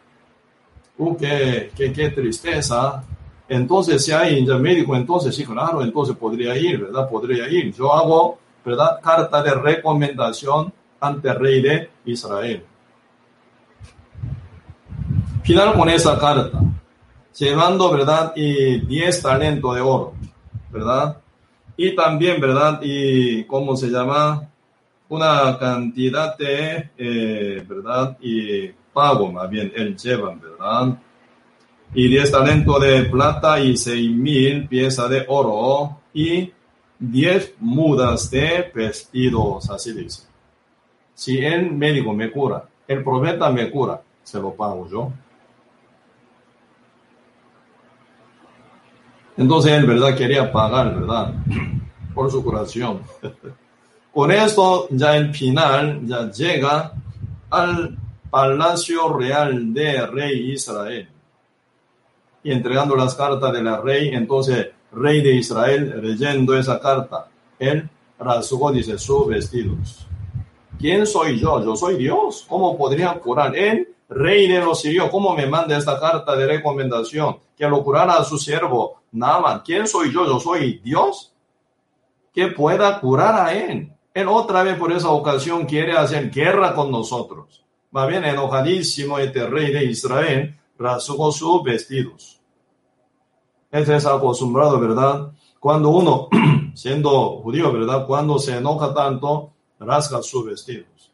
Uh, qué, qué, qué tristeza. Entonces, si hay médico, entonces sí, claro, entonces podría ir, ¿verdad? Podría ir. Yo hago, ¿verdad? Carta de recomendación ante el rey de Israel. Final con esa carta, llevando, ¿verdad? Y 10 talentos de oro, ¿verdad? Y también, ¿verdad? Y, ¿cómo se llama? Una cantidad de, eh, ¿verdad? Y pago, más bien, él llevan, ¿verdad? Y 10 talentos de plata y 6 mil piezas de oro y 10 mudas de vestidos, así dice. Si el médico me cura, el profeta me cura, se lo pago yo. Entonces él, ¿verdad? Quería pagar, ¿verdad? Por su curación. Con esto, ya el final, ya llega al palacio real de rey Israel. Y entregando las cartas de la rey, entonces, rey de Israel, leyendo esa carta, él rasgó, dice, sus vestidos. ¿Quién soy yo? Yo soy Dios. ¿Cómo podría curar? Él, rey de los sirios, ¿cómo me manda esta carta de recomendación? Que lo curara a su siervo Naaman. ¿Quién soy yo? Yo soy Dios. Que pueda curar a él. Él otra vez por esa ocasión quiere hacer guerra con nosotros. Va bien enojadísimo este rey de Israel rasgó sus vestidos. Este es acostumbrado, ¿verdad? Cuando uno, siendo judío, ¿verdad? Cuando se enoja tanto, rasga sus vestidos.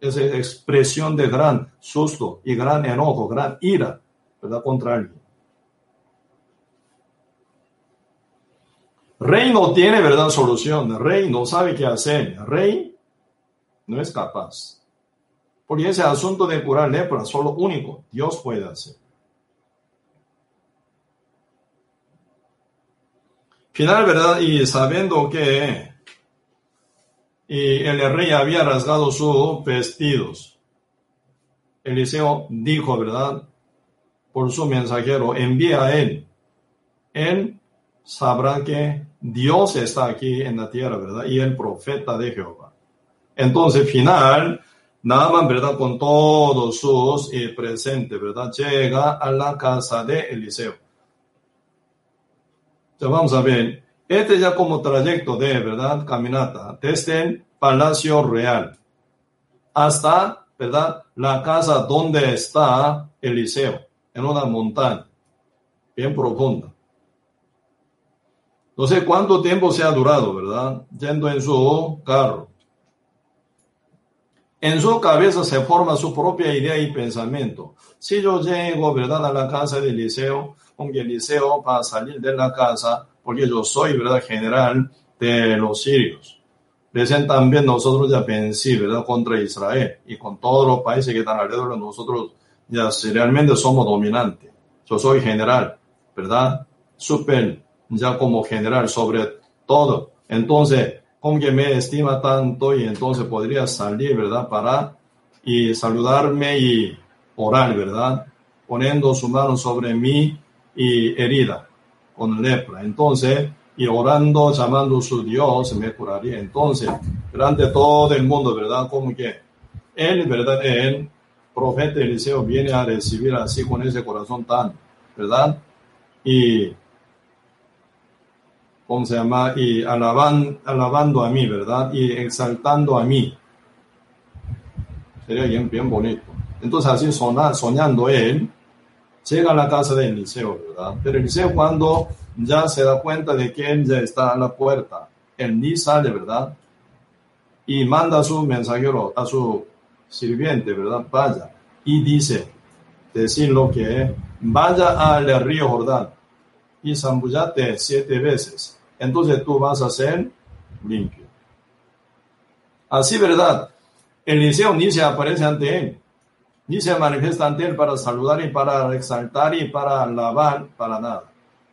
Es expresión de gran susto y gran enojo, gran ira, ¿verdad? Contra alguien. Rey no tiene verdad solución, Rey no sabe qué hacer, Rey no es capaz. Porque ese asunto de curar lepra, solo único Dios puede hacer. Final, ¿verdad? Y sabiendo que y el rey había rasgado sus vestidos, Eliseo dijo, ¿verdad? Por su mensajero, envía a él. Él sabrá qué Dios está aquí en la tierra, ¿verdad? Y el profeta de Jehová. Entonces, final, Naaman, ¿verdad? Con todos sus eh, presentes, ¿verdad? Llega a la casa de Eliseo. Entonces, vamos a ver. Este ya como trayecto de, ¿verdad? Caminata desde el Palacio Real hasta, ¿verdad? La casa donde está Eliseo, en una montaña bien profunda. No sé cuánto tiempo se ha durado, ¿verdad? Yendo en su carro. En su cabeza se forma su propia idea y pensamiento. Si yo llego, ¿verdad?, a la casa de Eliseo, aunque Eliseo va a salir de la casa, porque yo soy, ¿verdad?, general de los sirios. Dicen también nosotros ya pensé, ¿verdad?, contra Israel y con todos los países que están alrededor de nosotros, ya si realmente somos dominantes. Yo soy general, ¿verdad? Super, ya como general sobre todo. Entonces, con que me estima tanto y entonces podría salir, ¿verdad? Para y saludarme y orar, ¿verdad? Poniendo su mano sobre mí y herida con lepra. Entonces, y orando, llamando a su Dios, me curaría. Entonces, delante de todo el mundo, ¿verdad? Como que él, ¿verdad? El profeta Eliseo viene a recibir así con ese corazón tan, ¿verdad? Y ¿cómo se llama? Y alaban, alabando a mí, ¿verdad? Y exaltando a mí. Sería bien, bien bonito. Entonces así soñando él, llega a la casa de Eliseo, ¿verdad? Pero Eliseo cuando ya se da cuenta de que él ya está a la puerta, él ni sale, ¿verdad? Y manda a su mensajero, a su sirviente, ¿verdad? Vaya. Y dice, decir lo que vaya al río Jordán y zambullate siete veces entonces tú vas a ser limpio. Así, ¿verdad? Eliseo ni se aparece ante él, ni se manifiesta ante él para saludar y para exaltar y para alabar, para nada.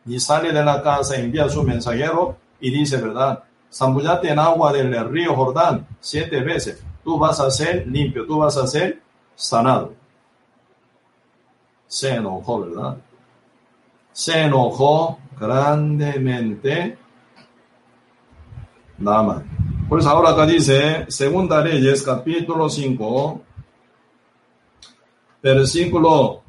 Ni sale de la casa, envía a su mensajero y dice, ¿verdad? Zambullate en agua del río Jordán siete veces. Tú vas a ser limpio, tú vas a ser sanado. Se enojó, ¿verdad? Se enojó grandemente Nada Pues ahora acá dice, Segunda Reyes, capítulo 5, versículo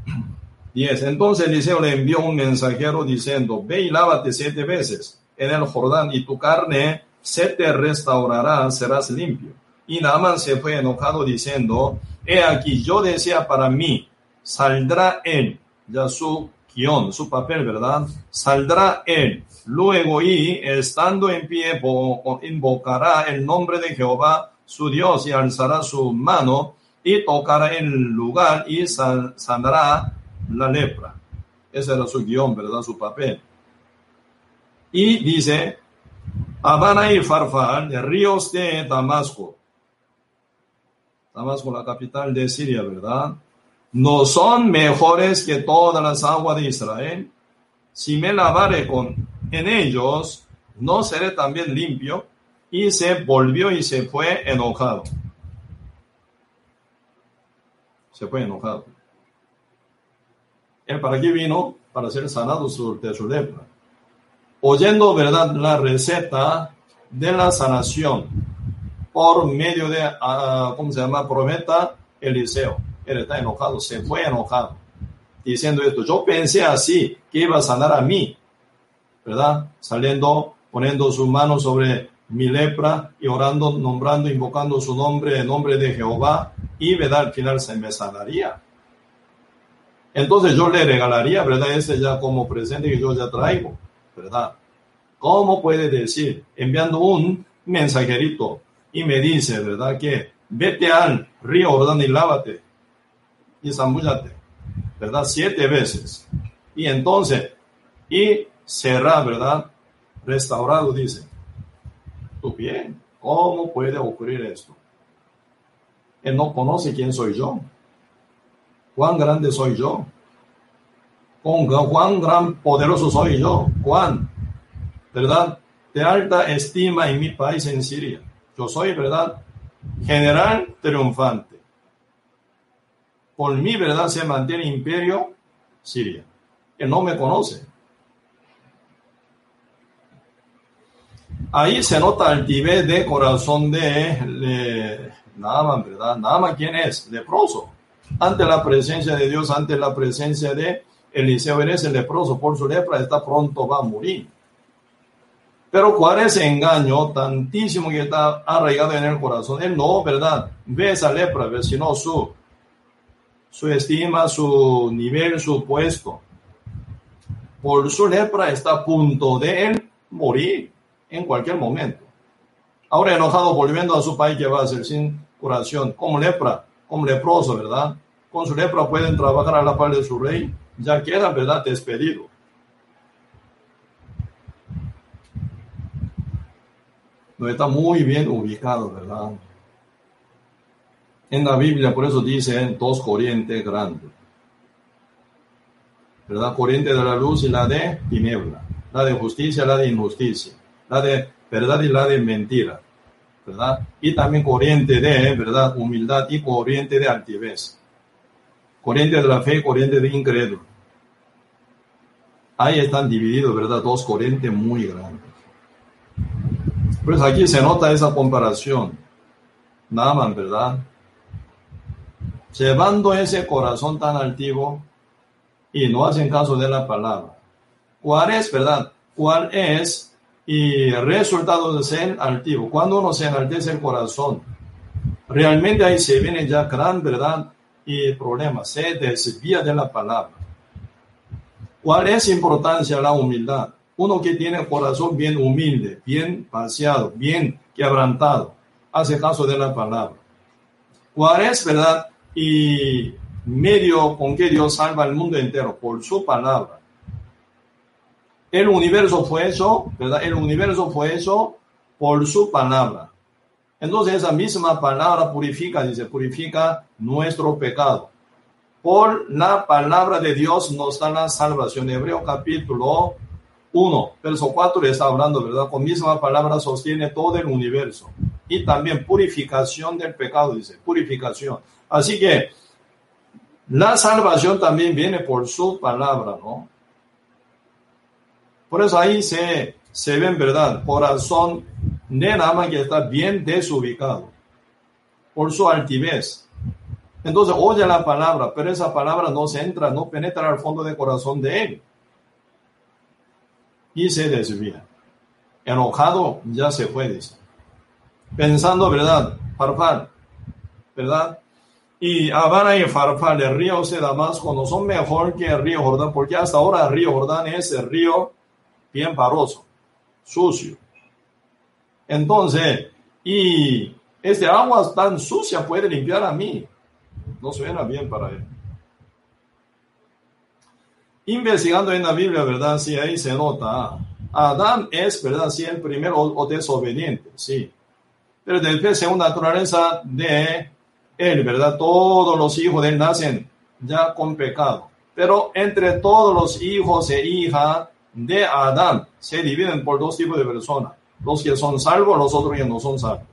10. Entonces Eliseo le envió un mensajero diciendo, ve y lávate siete veces en el Jordán y tu carne se te restaurará, serás limpio. Y Naaman se fue enojado diciendo, he aquí, yo decía para mí, saldrá él, ya su guion, su papel, ¿verdad? Saldrá él Luego y estando en pie invocará el nombre de Jehová su Dios y alzará su mano y tocará el lugar y sanará la lepra. Ese era su guion, ¿verdad? Su papel. Y dice, Habana y Farfar, de ríos de Damasco. Damasco, la capital de Siria, ¿verdad? No son mejores que todas las aguas de Israel. Si me lavare con en ellos, no seré también limpio. Y se volvió y se fue enojado. Se fue enojado. ¿Él para qué vino? Para ser sanado de su lepra. Oyendo, ¿verdad?, la receta de la sanación por medio de, uh, ¿cómo se llama?, profeta Eliseo. Él está enojado, se fue enojado, diciendo esto. Yo pensé así, que iba a sanar a mí, ¿verdad? Saliendo, poniendo su mano sobre mi lepra y orando, nombrando, invocando su nombre, en nombre de Jehová, y ¿verdad? al final se me sanaría. Entonces yo le regalaría, ¿verdad? Ese ya como presente que yo ya traigo, ¿verdad? ¿Cómo puede decir? Enviando un mensajerito y me dice, ¿verdad? Que vete al río Jordán y lávate y zambullate, ¿verdad? Siete veces. Y entonces, y será, ¿verdad? Restaurado, dice. Tú bien, ¿cómo puede ocurrir esto? Él no conoce quién soy yo. ¿Cuán grande soy yo? ¿Cuán gran poderoso soy yo? ¿Cuán? ¿verdad? De alta estima en mi país, en Siria. Yo soy, ¿verdad? General triunfante. Por mi, ¿verdad? Se mantiene imperio Siria. Él no me conoce. Ahí se nota altivez de corazón de, de Naaman, ¿verdad? Naaman, ¿quién es? Leproso. Ante la presencia de Dios, ante la presencia de Eliseo, eres el leproso, por su lepra está pronto, va a morir. Pero cuál es el engaño tantísimo que está arraigado en el corazón. Él no, ¿verdad? Ve esa lepra, sino su, su estima, su nivel, su puesto. Por su lepra está a punto de él morir en cualquier momento. Ahora enojado volviendo a su país que va a ser sin curación, como lepra, como leproso, ¿verdad? Con su lepra pueden trabajar a la par de su rey, ya queda, ¿verdad? Despedido. No está muy bien ubicado, ¿verdad? En la Biblia, por eso dicen dos corrientes grandes. ¿Verdad? Corriente de la luz y la de tiniebla. La de justicia, la de injusticia. La de verdad y la de mentira. ¿Verdad? Y también corriente de, ¿verdad? Humildad y corriente de altivez. Corriente de la fe, corriente de incrédulo. Ahí están divididos, ¿verdad? Dos corrientes muy grandes. Pues aquí se nota esa comparación. Naman, ¿verdad? Llevando ese corazón tan altivo y no hacen caso de la palabra. ¿Cuál es, verdad? ¿Cuál es y el resultado de ser altivo? Cuando uno se enaltece el corazón, realmente ahí se viene ya gran verdad y problema, se desvía de la palabra. ¿Cuál es importancia la humildad? Uno que tiene el corazón bien humilde, bien paseado, bien quebrantado, hace caso de la palabra. ¿Cuál es, verdad? Y medio con que Dios salva al mundo entero, por su palabra. El universo fue eso, ¿verdad? El universo fue eso por su palabra. Entonces esa misma palabra purifica, dice, purifica nuestro pecado. Por la palabra de Dios nos da la salvación. Hebreo capítulo 1, verso 4 está hablando, ¿verdad? Con misma palabra sostiene todo el universo. Y también purificación del pecado, dice, purificación. Así que la salvación también viene por su palabra, ¿no? Por eso ahí se, se ve verdad, corazón de Nama que está bien desubicado por su altivez. Entonces oye la palabra, pero esa palabra no se entra, no penetra al fondo del corazón de él. Y se desvía. Enojado ya se fue, dice. Pensando, ¿verdad? Farfar, ¿verdad? Y Habana y Farfar, el río de Damasco, no son mejor que el río Jordán, porque hasta ahora el río Jordán es el río bien paroso, sucio. Entonces, y este agua tan sucia puede limpiar a mí. No suena bien para él. Investigando en la Biblia, ¿verdad? Sí, ahí se nota. Adán es, ¿verdad? Sí, el primero o, desobediente, sí. Pero después, según naturaleza de él, ¿verdad? Todos los hijos de él nacen ya con pecado. Pero entre todos los hijos e hijas de Adán se dividen por dos tipos de personas. Los que son salvos, los otros que no son salvos.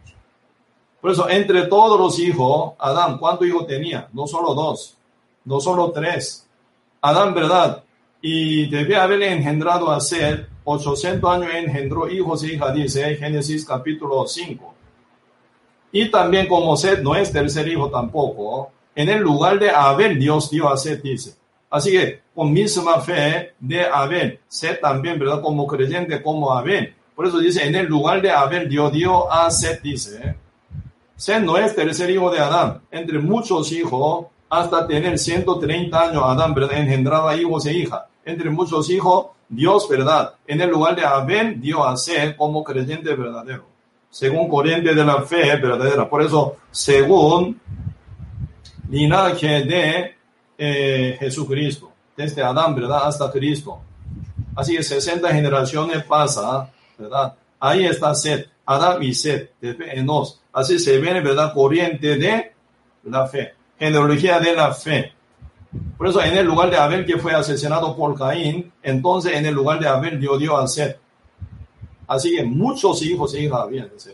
Por eso, entre todos los hijos, Adán, ¿cuántos hijos tenía? No solo dos, no solo tres. Adán, ¿verdad? Y debía haber engendrado a Seth, 800 años engendró hijos e hijas, dice Génesis capítulo 5. Y también como Seth no es tercer hijo tampoco, en el lugar de Abel Dios dio a Seth, dice. Así que con misma fe de Abel, Seth también, ¿verdad? Como creyente como Abel. Por eso dice, en el lugar de Abel Dios dio a Seth, dice. Seth no es tercer hijo de Adán. Entre muchos hijos, hasta tener 130 años, Adán, ¿verdad? Engendraba hijos e hijas. Entre muchos hijos, Dios, ¿verdad? En el lugar de Abel dio a Seth como creyente verdadero. Según corriente de la fe verdadera. Por eso, según linaje de eh, Jesucristo, desde Adán, ¿verdad? Hasta Cristo. Así que 60 generaciones pasa, ¿verdad? Ahí está Seth, Adán y Seth, de Enos. Así se viene, ¿verdad? Corriente de la fe, genealogía de la fe. Por eso en el lugar de Abel que fue asesinado por Caín, entonces en el lugar de Abel dio Dios a Seth. Así que muchos hijos e hijas había en esa.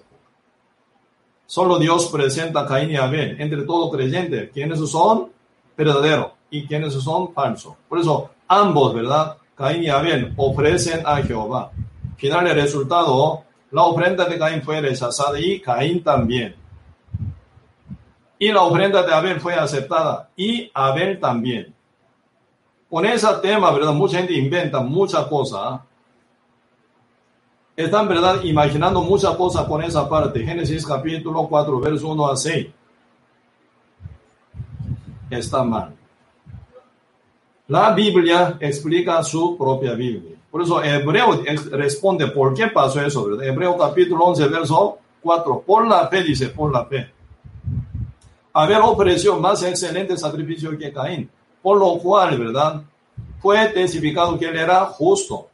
Solo Dios presenta a Caín y Abel entre todo creyente. ¿Quiénes son? Verdaderos y quienes son falsos. Por eso ambos, ¿verdad? Caín y Abel ofrecen a Jehová. Final el resultado, la ofrenda de Caín fue rechazada y Caín también. Y la ofrenda de Abel fue aceptada y Abel también. Con ese tema, ¿verdad? Mucha gente inventa muchas cosas. ¿ah? Están, ¿verdad? Imaginando muchas cosas con esa parte. Génesis capítulo 4, verso 1 a 6. Está mal. La Biblia explica su propia Biblia. Por eso Hebreo responde por qué pasó eso, ¿verdad? Hebreo capítulo 11, verso 4. Por la fe, dice, por la fe. Abel ofreció más excelente sacrificio que Caín, por lo cual, ¿verdad? Fue testificado que él era justo.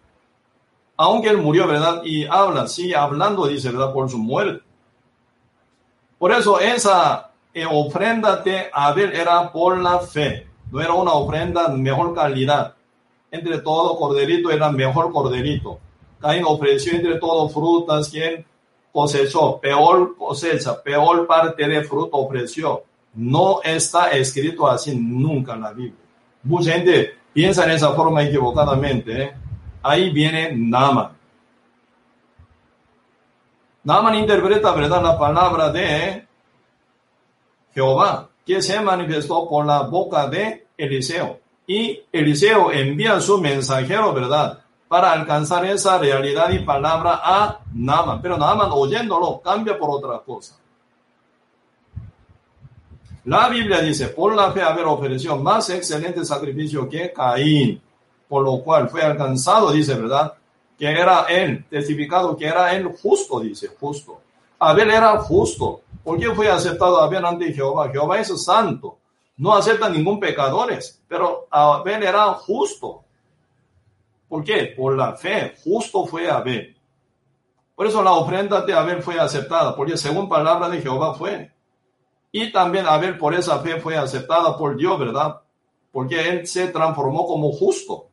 Aunque él murió, ¿verdad? Y habla, sigue hablando, dice, ¿verdad? Por su muerte. Por eso esa eh, ofrenda de Abel era por la fe no era una ofrenda de mejor calidad. Entre todo corderito era mejor corderito. Caín ofreció entre todo frutas, quien cosechó, peor cosecha, peor parte de fruto ofreció. No está escrito así nunca en la Biblia. Mucha gente piensa en esa forma equivocadamente. ¿eh? Ahí viene Naaman. Naaman interpreta, ¿verdad?, la palabra de Jehová que se manifestó por la boca de Eliseo. Y Eliseo envía su mensajero, ¿verdad? Para alcanzar esa realidad y palabra a Naaman. Pero Naaman oyéndolo cambia por otra cosa. La Biblia dice, por la fe haber ofrecido más excelente sacrificio que Caín, por lo cual fue alcanzado, dice, ¿verdad? Que era él, testificado que era él justo, dice, justo. Abel era justo, ¿Por qué fue aceptado Abel ante Jehová? Jehová es santo, no acepta ningún pecadores, pero Abel era justo. ¿Por qué? Por la fe, justo fue Abel. Por eso la ofrenda de Abel fue aceptada, porque según palabra de Jehová fue. Y también Abel por esa fe fue aceptada por Dios, ¿verdad? Porque él se transformó como justo.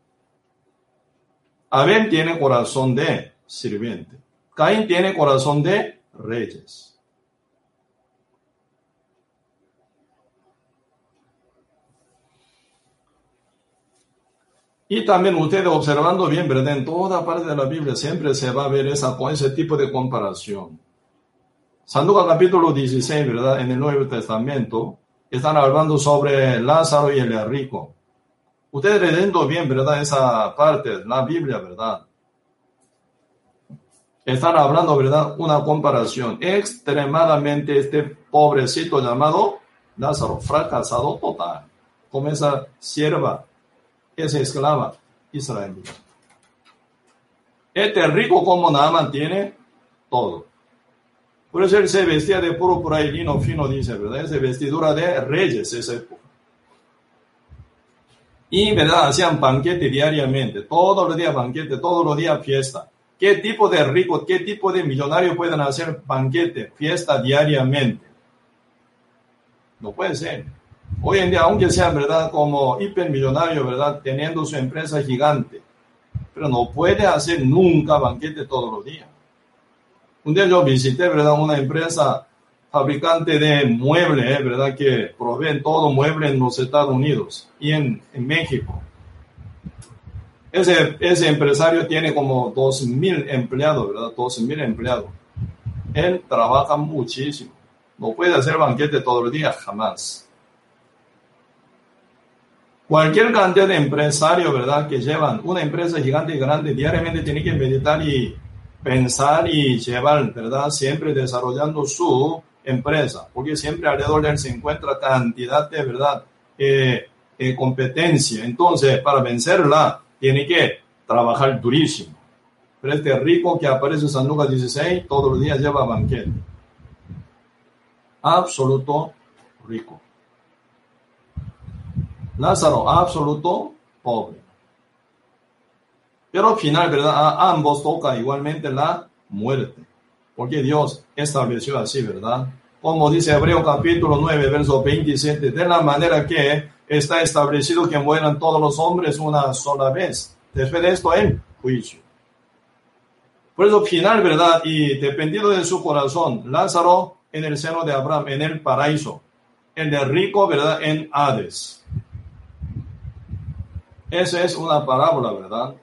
Abel tiene corazón de sirviente. Caín tiene corazón de reyes. Y también ustedes observando bien, ¿verdad? En toda parte de la Biblia siempre se va a ver esa, ese tipo de comparación. San Lucas capítulo 16, ¿verdad? En el Nuevo Testamento, están hablando sobre Lázaro y el rico. Ustedes leyendo bien, ¿verdad? Esa parte, la Biblia, ¿verdad? Están hablando, ¿verdad? Una comparación. Extremadamente este pobrecito llamado Lázaro, fracasado total, como esa sierva es esclava israelita. Este rico como nada mantiene todo. Por eso él se vestía de púrpura y lino fino, dice, ¿verdad? Es vestidura de reyes esa época. Y, ¿verdad? Hacían banquete diariamente, todos los días banquete, todos los días fiesta. ¿Qué tipo de rico, qué tipo de millonario pueden hacer banquete, fiesta diariamente? No puede ser. Hoy en día, aunque sea verdad como hipermillonario, verdad, teniendo su empresa gigante, pero no puede hacer nunca banquete todos los días. Un día yo visité, verdad, una empresa fabricante de muebles, verdad, que proveen todo mueble en los Estados Unidos y en, en México. Ese, ese empresario tiene como 2.000 empleados, ¿verdad? 12.000 empleados. Él trabaja muchísimo. No puede hacer banquete todos los días, jamás. Cualquier cantidad de empresarios, ¿verdad? Que llevan una empresa gigante y grande, diariamente tiene que meditar y pensar y llevar, ¿verdad? Siempre desarrollando su empresa, porque siempre alrededor de él se encuentra cantidad de, ¿verdad? Eh, eh, competencia. Entonces, para vencerla, tiene que trabajar durísimo. Pero este rico que aparece en San Lucas 16, todos los días lleva banquete. Absoluto rico. Lázaro absoluto pobre. Pero al final, ¿verdad? A ambos toca igualmente la muerte. Porque Dios estableció así, ¿verdad? Como dice Hebreo capítulo 9, verso 27, de la manera que está establecido que mueran todos los hombres una sola vez. Después de esto, el juicio. Por eso, final, ¿verdad? Y dependido de su corazón, Lázaro en el seno de Abraham, en el paraíso. El de rico, ¿verdad? En Hades. Esa es una parábola, ¿verdad?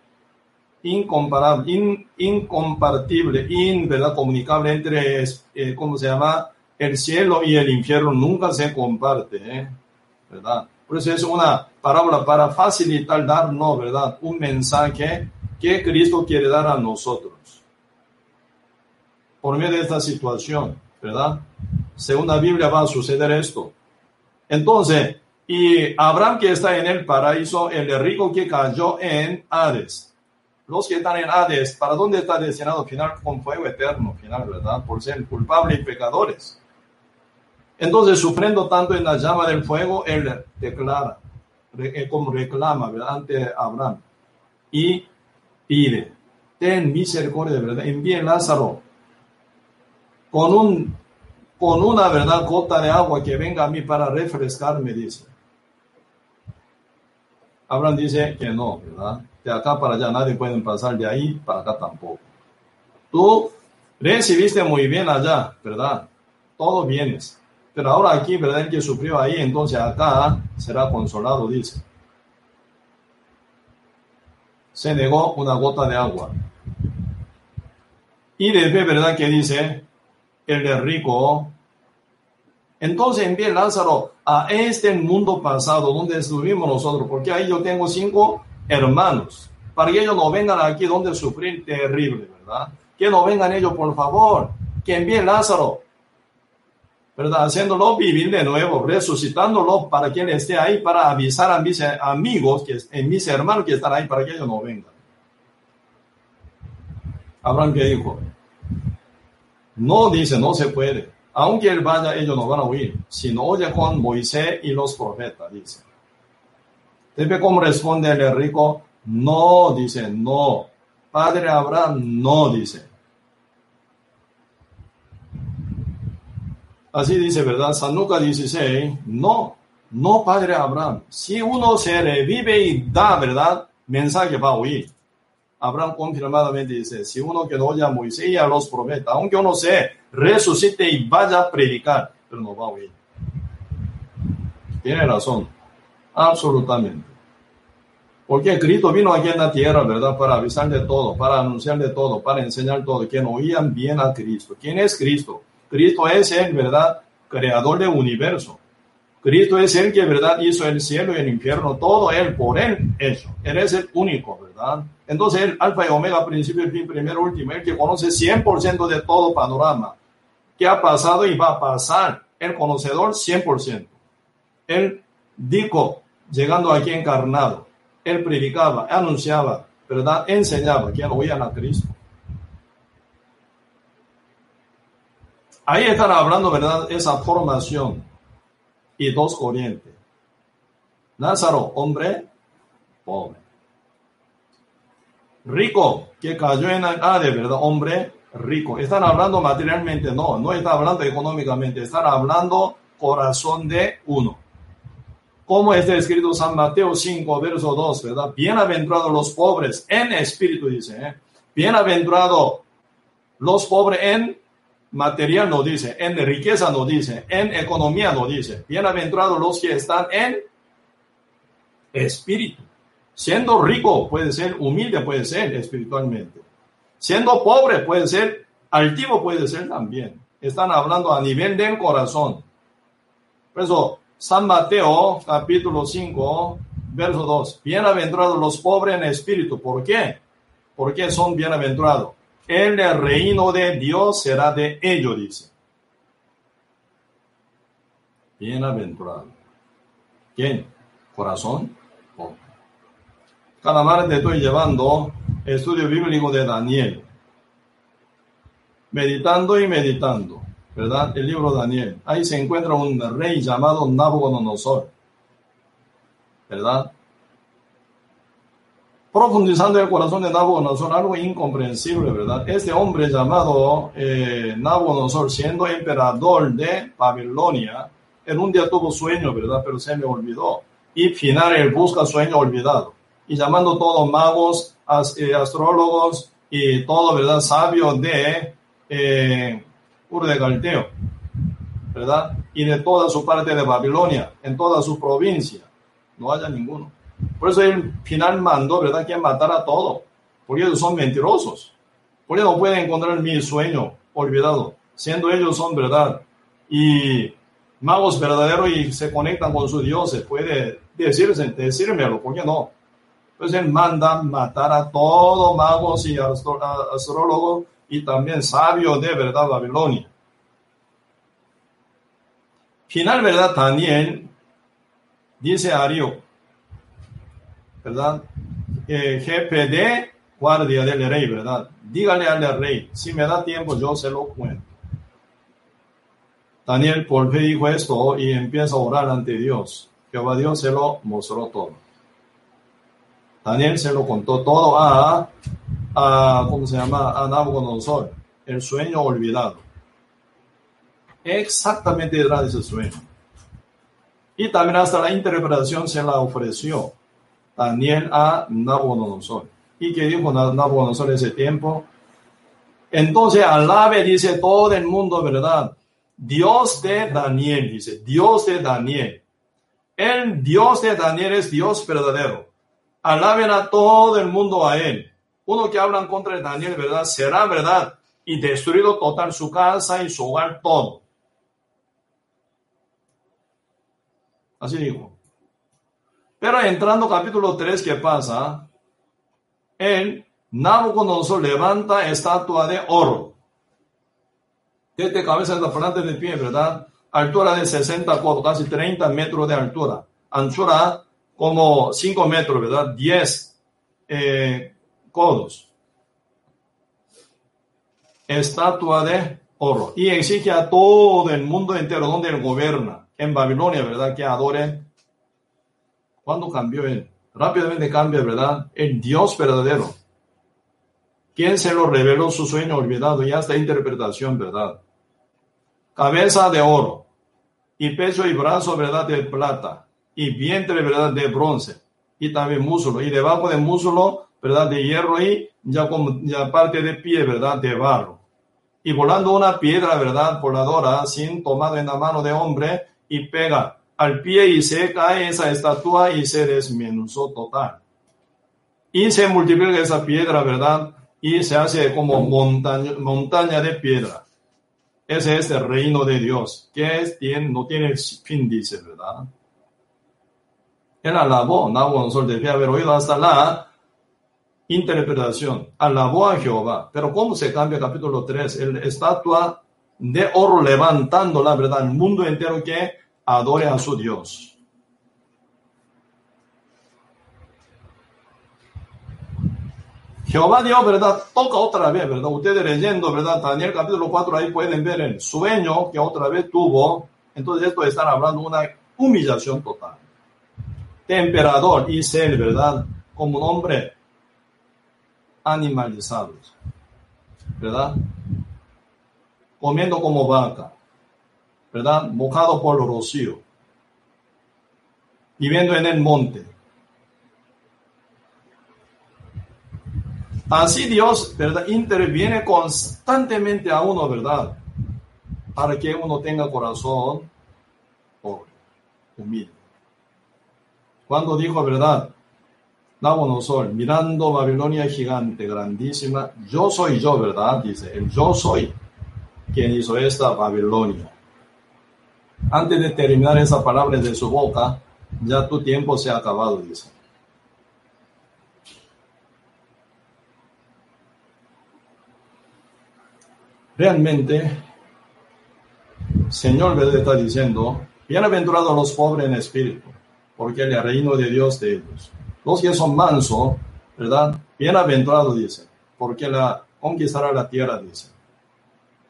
Incomparable, incompartible, in, ¿verdad? Comunicable entre, eh, ¿cómo se llama? El cielo y el infierno nunca se comparte, ¿eh? ¿verdad? Por eso es una parábola para facilitar darnos, ¿verdad? Un mensaje que Cristo quiere dar a nosotros. Por medio de esta situación, ¿verdad? Según la Biblia va a suceder esto. Entonces, y Abraham que está en el paraíso, el rico que cayó en Hades. Los que están en Hades, ¿para dónde está destinado final? Con fuego eterno, final, ¿verdad? Por ser culpables y pecadores. Entonces, sufriendo tanto en la llama del fuego, él declara, eh, como reclama. Ante Abraham. Y pide, ten misericordia, ¿verdad? Envíe Lázaro con un con una verdad gota de agua que venga a mí para refrescarme, dice. Abraham dice que no, ¿verdad? De acá para allá nadie puede pasar, de ahí para acá tampoco. Tú recibiste muy bien allá, ¿verdad? Todo vienes. Pero ahora aquí, ¿verdad? El que sufrió ahí, entonces acá será consolado, dice. Se negó una gota de agua. Y después, ¿verdad? Que dice, el rico entonces envíe Lázaro a este mundo pasado donde estuvimos nosotros, porque ahí yo tengo cinco hermanos, para que ellos no vengan aquí donde sufrir terrible, ¿verdad? Que no vengan ellos, por favor, que envíe Lázaro, ¿verdad? Haciéndolo vivir de nuevo, resucitándolo para él esté ahí, para avisar a mis amigos, que, a mis hermanos que están ahí, para que ellos no vengan. Abraham que dijo, no dice, no se puede aunque él vaya, ellos no van a oír, sino oye con Moisés y los profetas, dice. ¿Debe cómo responde el rico? No, dice, no. Padre Abraham, no, dice. Así dice, ¿verdad? San Lucas 16, no, no, Padre Abraham. Si uno se revive y da, ¿verdad? Mensaje va a oír. Abraham confirmadamente dice, si uno que no oye a Moisés y a los profetas, aunque uno se resucite y vaya a predicar, pero no va a oír. Tiene razón, absolutamente. Porque Cristo vino aquí en la tierra, ¿verdad? Para avisar de todo, para anunciar de todo, para enseñar todo, que no oían bien a Cristo. ¿Quién es Cristo? Cristo es el, ¿verdad? Creador del universo. Cristo es el que, ¿verdad? Hizo el cielo y el infierno, todo él, por él hecho. Él es el único, ¿verdad? Entonces, el alfa y omega, principio y fin, primero, último, el que conoce 100% de todo panorama, que ha pasado y va a pasar, el conocedor 100%. Él dijo, llegando aquí encarnado, él predicaba, anunciaba, ¿verdad? Enseñaba que oían a Cristo. Ahí están hablando, ¿verdad? Esa formación y dos corrientes. Lázaro, hombre pobre. Rico, que cayó en el de ¿verdad? Hombre rico. Están hablando materialmente, no, no está hablando económicamente, están hablando corazón de uno. Como está escrito San Mateo 5, verso 2, ¿verdad? Bienaventurados los pobres en espíritu, dice, ¿eh? Bienaventurados los pobres en material no dice, en riqueza no dice, en economía no dice. Bienaventurados los que están en espíritu. Siendo rico puede ser, humilde puede ser espiritualmente. Siendo pobre puede ser, altivo puede ser también. Están hablando a nivel del corazón. Por eso, San Mateo, capítulo 5, verso 2. Bienaventurados los pobres en espíritu. ¿Por qué? Porque son bienaventurados el reino de Dios será de ellos, dice. Bienaventurado. ¿Quién? Corazón. Cada martes estoy llevando estudio bíblico de Daniel. Meditando y meditando, ¿verdad? El libro de Daniel. Ahí se encuentra un rey llamado Nabucodonosor, ¿verdad? Profundizando el corazón de Nabucodonosor, algo incomprensible, ¿verdad? Este hombre llamado eh, Nabucodonosor, siendo emperador de Babilonia, en un día tuvo sueño, ¿verdad? Pero se me olvidó. Y final él busca sueño olvidado. Y llamando todos magos, eh, astrólogos y todo, ¿verdad? Sabio de eh, Ur de Galteo, ¿verdad? Y de toda su parte de Babilonia, en toda su provincia, no haya ninguno. Por eso el final mandó, ¿verdad? Que matara a todo, porque ellos son mentirosos, porque no pueden encontrar mi sueño olvidado, siendo ellos son verdad. Y magos verdaderos y se conectan con sus dioses, puede decirse, decírmelo, ¿por qué no? Pues él manda matar a todos magos y astrólogos y también sabios de verdad Babilonia. Final, ¿verdad? Daniel dice Ario, ¿verdad? Eh, GPD, guardia del rey, ¿verdad? Dígale al rey, si me da tiempo yo se lo cuento. Daniel por fe dijo esto y empieza a orar ante Dios. Jehová Dios se lo mostró todo. Daniel se lo contó todo a, a ¿cómo se llama? A Nabucodonosor, el sueño olvidado. Exactamente detrás de ese sueño. Y también hasta la interpretación se la ofreció Daniel a Nabucodonosor. ¿Y que dijo Nabucodonosor ese tiempo? Entonces alabe, dice todo el mundo, ¿verdad? Dios de Daniel, dice, Dios de Daniel. El Dios de Daniel es Dios verdadero. Alaben a todo el mundo a él. Uno que hablan contra Daniel, ¿verdad? Será verdad y destruido total su casa y su hogar todo. Así dijo. Pero entrando capítulo 3, ¿qué pasa? El Nabucodonosor levanta estatua de oro desde cabeza la planta de pie, ¿verdad? Altura de 60 codos, casi 30 metros de altura. Anchura como 5 metros, ¿verdad? 10 eh, codos. Estatua de oro. Y exige a todo el mundo entero donde él gobierna, en Babilonia, ¿verdad? Que adore. ¿Cuándo cambió él? Rápidamente cambia, ¿verdad? El Dios verdadero. ¿Quién se lo reveló su sueño olvidado y hasta interpretación, ¿verdad? cabeza de oro, y pecho y brazo, ¿verdad?, de plata, y vientre, ¿verdad?, de bronce, y también muslo, y debajo del muslo, ¿verdad?, de hierro, y ya, como, ya parte de pie, ¿verdad?, de barro. Y volando una piedra, ¿verdad?, voladora, sin tomado en la mano de hombre, y pega al pie y se cae esa estatua y se desmenuzó total. Y se multiplica esa piedra, ¿verdad? Y se hace como montaña, de piedra. Ese es el reino de Dios, que es, tiene, no tiene fin, dice, ¿verdad? Él alabó, Nabucodonosor debía haber oído hasta la interpretación. Alabó a Jehová. Pero ¿cómo se cambia capítulo 3? El estatua de oro levantando la verdad, el mundo entero que adore a su Dios. Jehová Dios, ¿verdad? Toca otra vez, ¿verdad? Ustedes leyendo, ¿verdad? Daniel capítulo 4, ahí pueden ver el sueño que otra vez tuvo. Entonces esto están hablando de una humillación total. De emperador y ser, ¿verdad? Como un hombre animalizado, ¿verdad? Comiendo como vaca, ¿verdad? Mojado por el rocío. Viviendo en el monte Así Dios, ¿verdad? Interviene constantemente a uno, ¿verdad? Para que uno tenga corazón pobre, humilde. Cuando dijo, ¿verdad? Nabucodonosor, mirando Babilonia gigante, grandísima, yo soy yo, ¿verdad? Dice, el yo soy quien hizo esta Babilonia. Antes de terminar esa palabra de su boca, ya tu tiempo se ha acabado, dice. Realmente, Señor le está diciendo, bienaventurados los pobres en espíritu, porque el reino de Dios de ellos. Los que son mansos, ¿verdad? Bienaventurados, dice, porque la conquistará la tierra, dice.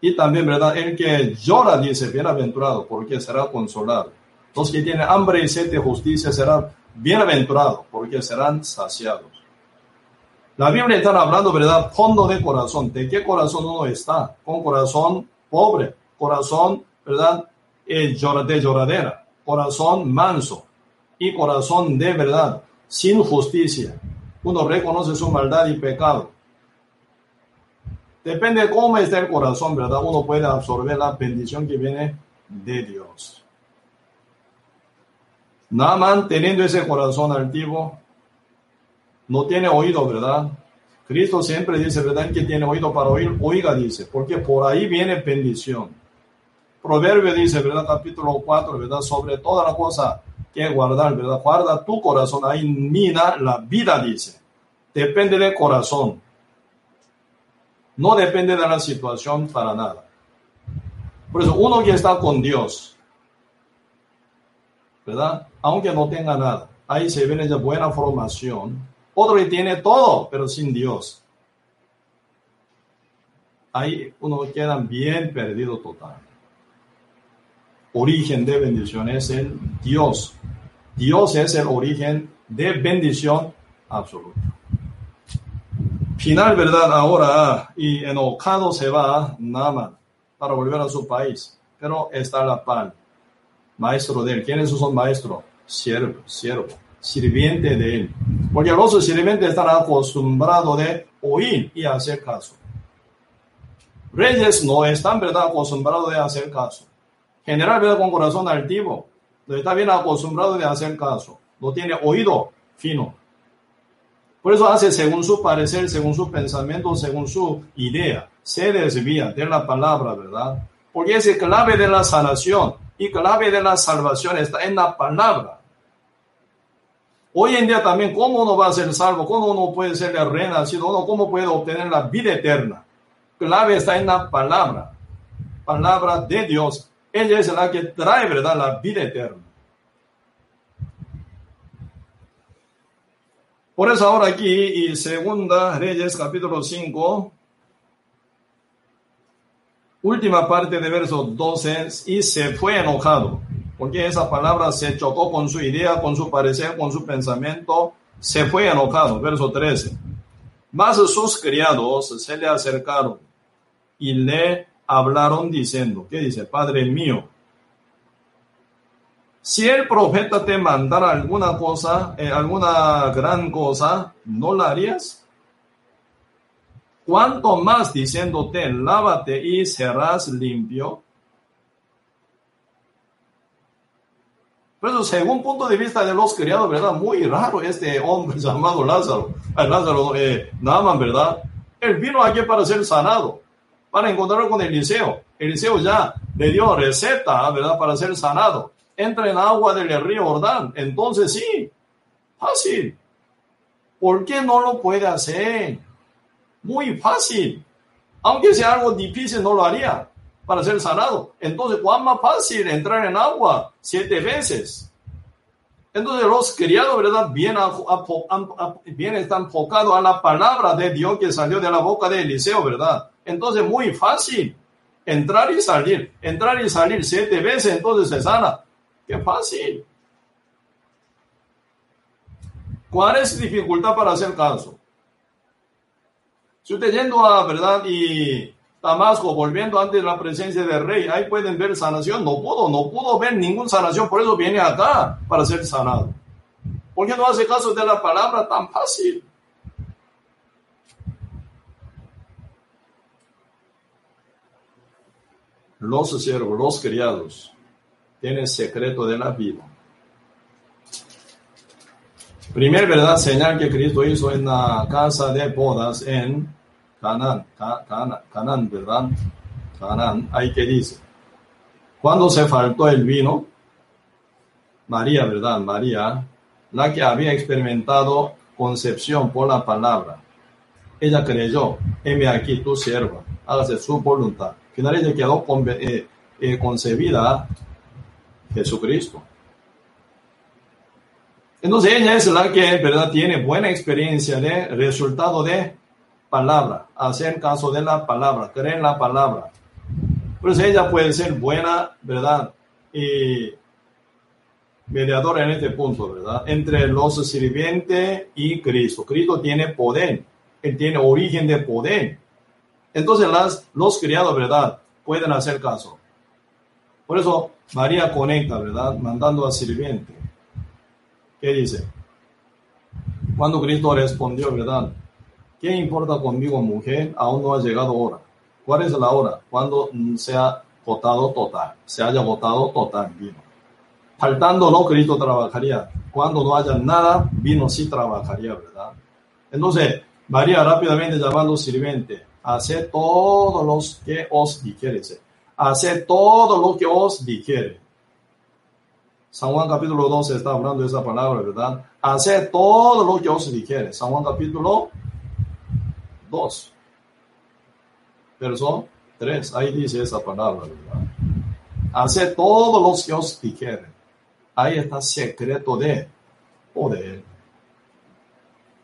Y también, ¿verdad? El que llora, dice, bienaventurado, porque será consolado. Los que tienen hambre y sed de justicia serán bienaventurados, porque serán saciados. La Biblia está hablando, ¿verdad? Fondo de corazón. ¿De qué corazón uno está? Con corazón pobre, corazón, ¿verdad? Eh, de lloradera, corazón manso y corazón de verdad, sin justicia. Uno reconoce su maldad y pecado. Depende de cómo está el corazón, ¿verdad? Uno puede absorber la bendición que viene de Dios. Naaman, teniendo ese corazón altivo, no tiene oído, ¿verdad? Cristo siempre dice, ¿verdad? Que tiene oído para oír, oiga, dice, porque por ahí viene bendición. Proverbio dice, ¿verdad? Capítulo 4, ¿verdad? Sobre toda la cosa que guardar, ¿verdad? Guarda tu corazón, ahí mina la vida, dice. Depende del corazón. No depende de la situación para nada. Por eso, uno que está con Dios, ¿verdad? Aunque no tenga nada, ahí se viene ya buena formación. Otro que tiene todo, pero sin Dios. Ahí uno queda bien perdido total. Origen de bendición es el Dios. Dios es el origen de bendición absoluta. Final, ¿verdad? Ahora, y enojado se va Naaman para volver a su país, pero está la pan, maestro de él. ¿Quiénes son maestros? Siervo, siervo, sirviente de él. Porque los sirvientes están acostumbrados de oír y hacer caso. Reyes no están, ¿verdad?, acostumbrados de hacer caso. General, ¿verdad?, con corazón altivo, está bien acostumbrado de hacer caso. No tiene oído fino. Por eso hace según su parecer, según su pensamiento, según su idea. Se desvía de la palabra, ¿verdad? Porque es clave de la sanación y clave de la salvación está en la palabra. Hoy en día también, ¿cómo uno va a ser salvo? ¿Cómo uno puede ser renacido? ¿Uno cómo puede obtener la vida eterna? Clave está en la palabra. Palabra de Dios. Ella es la que trae, ¿verdad? La vida eterna. Por eso ahora aquí, y segunda Reyes capítulo 5, última parte de verso 12, y se fue enojado, porque esa palabra se chocó con su idea, con su parecer, con su pensamiento, se fue enojado, verso 13. Mas sus criados se le acercaron y le hablaron diciendo, ¿qué dice? Padre mío, si el profeta te mandara alguna cosa, eh, alguna gran cosa, ¿no la harías? ¿Cuánto más diciéndote, lávate y serás limpio? Pero según punto de vista de los criados, ¿verdad? Muy raro este hombre llamado Lázaro. Lázaro, eh, Naaman, ¿verdad? Él vino aquí para ser sanado, para encontrarlo con Eliseo. Eliseo ya le dio receta, ¿verdad? Para ser sanado entra en agua del río Jordán. Entonces sí, fácil. ¿Por qué no lo puede hacer? Muy fácil. Aunque sea algo difícil, no lo haría para ser sanado. Entonces, ¿cuán más fácil entrar en agua siete veces? Entonces los criados, ¿verdad? Bien, bien están enfocados a la palabra de Dios que salió de la boca de Eliseo, ¿verdad? Entonces, muy fácil. Entrar y salir, entrar y salir siete veces, entonces se sana. Qué fácil. ¿Cuál es dificultad para hacer caso? Si usted yendo a, ¿verdad? Y Damasco, volviendo antes de la presencia del rey, ahí pueden ver sanación. No pudo, no pudo ver ninguna sanación, por eso viene acá para ser sanado. ¿Por qué no hace caso de la palabra tan fácil? Los siervos, los criados, tiene secreto de la vida. Primer verdad señal que Cristo hizo en la casa de bodas en Canaán, Canaán, ¿verdad? Canaán, ahí que dice, cuando se faltó el vino, María, ¿verdad? María, la que había experimentado concepción por la palabra, ella creyó, heme aquí tu sierva, hágase su voluntad. Finalmente quedó eh, eh, concebida Jesucristo. Entonces ella es la que, ¿verdad?, tiene buena experiencia de resultado de palabra, hacer caso de la palabra, creer la palabra. Pues ella puede ser buena, ¿verdad? Y mediadora en este punto, ¿verdad? Entre los sirvientes y Cristo. Cristo tiene poder, Él tiene origen de poder. Entonces las, los criados, ¿verdad? Pueden hacer caso. Por eso María conecta, ¿verdad? Mandando a sirviente. ¿Qué dice? Cuando Cristo respondió, ¿verdad? ¿Qué importa conmigo, mujer? Aún no ha llegado hora. ¿Cuál es la hora? Cuando se ha agotado total, se haya agotado total vino. Faltando no, Cristo trabajaría. Cuando no haya nada, vino sí trabajaría, ¿verdad? Entonces, María rápidamente llamando sirviente, hace todo lo que os dijere. Hace todo lo que os dijere. San Juan capítulo 12 está hablando de esa palabra, ¿verdad? Hace todo lo que os dijere. San Juan capítulo 2. Verso 3. Ahí dice esa palabra, ¿verdad? Hace todo lo que os dijere. Ahí está secreto de poder.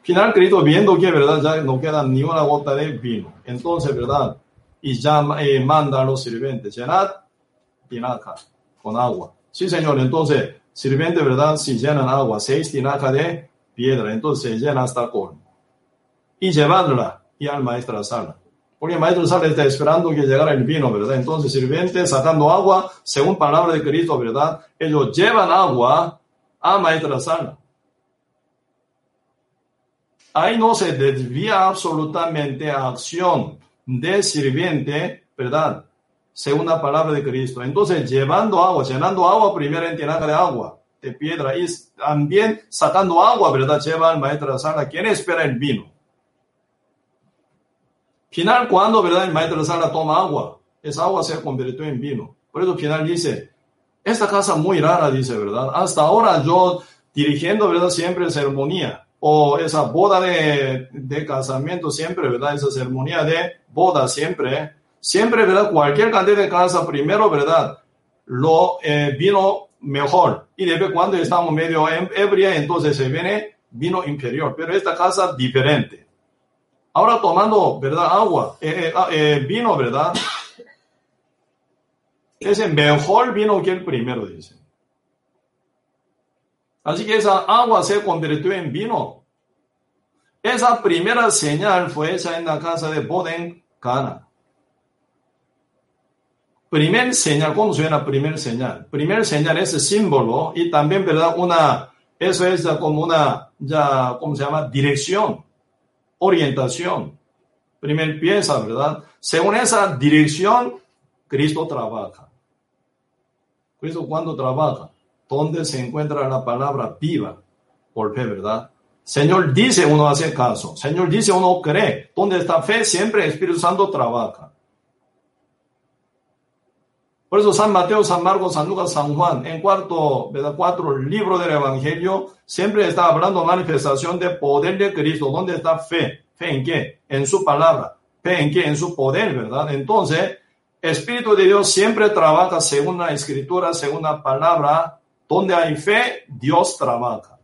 Final Cristo viendo que, ¿verdad? Ya no queda ni una gota de vino. Entonces, ¿verdad? Y ya eh, manda a los sirvientes, llenad tinaja con agua. Sí, señor. Entonces, sirviente, ¿verdad? Si llenan agua, seis tinajas de piedra, entonces se llena hasta con. Y llevadla y al maestro sala. Porque el maestro sala está esperando que llegara el vino, ¿verdad? Entonces, sirviente sacando agua, según palabra de Cristo, ¿verdad? Ellos llevan agua a maestra sala. Ahí no se desvía absolutamente a acción de sirviente, ¿verdad? Según la palabra de Cristo. Entonces, llevando agua, llenando agua primero en tinaja de agua, de piedra, y también sacando agua, ¿verdad? Lleva al maestro de la sala. ¿Quién espera el vino? Final, cuando, ¿verdad? El maestro de la sala toma agua, esa agua se convirtió en vino. Por eso, final dice, esta casa muy rara, dice, ¿verdad? Hasta ahora yo dirigiendo, ¿verdad? Siempre ceremonia o esa boda de, de, casamiento siempre, ¿verdad? Esa ceremonia de boda siempre, siempre, ¿verdad? Cualquier cantidad de casa, primero, ¿verdad? Lo eh, vino mejor. Y después cuando estamos medio ebria, entonces se viene vino inferior. Pero esta casa diferente. Ahora tomando, ¿verdad? Agua, eh, eh, ah, eh, vino, ¿verdad? Es el mejor vino que el primero, dice. Así que esa agua se convirtió en vino. Esa primera señal fue hecha en la casa de Boden Cana. Primer señal, ¿cómo suena primer señal? Primer señal es símbolo y también, ¿verdad? Una, eso es como una, ya, ¿cómo se llama? Dirección, orientación. Primer pieza, ¿verdad? Según esa dirección, Cristo trabaja. Cristo cuando trabaja, ¿dónde se encuentra la palabra viva? Por fe, ¿verdad? Señor dice, uno hace caso. Señor dice, uno cree. ¿Dónde está fe? Siempre Espíritu Santo trabaja. Por eso San Mateo, San Marcos, San Lucas, San Juan, en cuarto, ¿verdad? cuatro libros del Evangelio, siempre está hablando manifestación de poder de Cristo. ¿Dónde está fe? ¿Fe en qué? En su palabra. ¿Fe en qué? En su poder, ¿verdad? Entonces, Espíritu de Dios siempre trabaja según la escritura, según la palabra. Donde hay fe, Dios trabaja.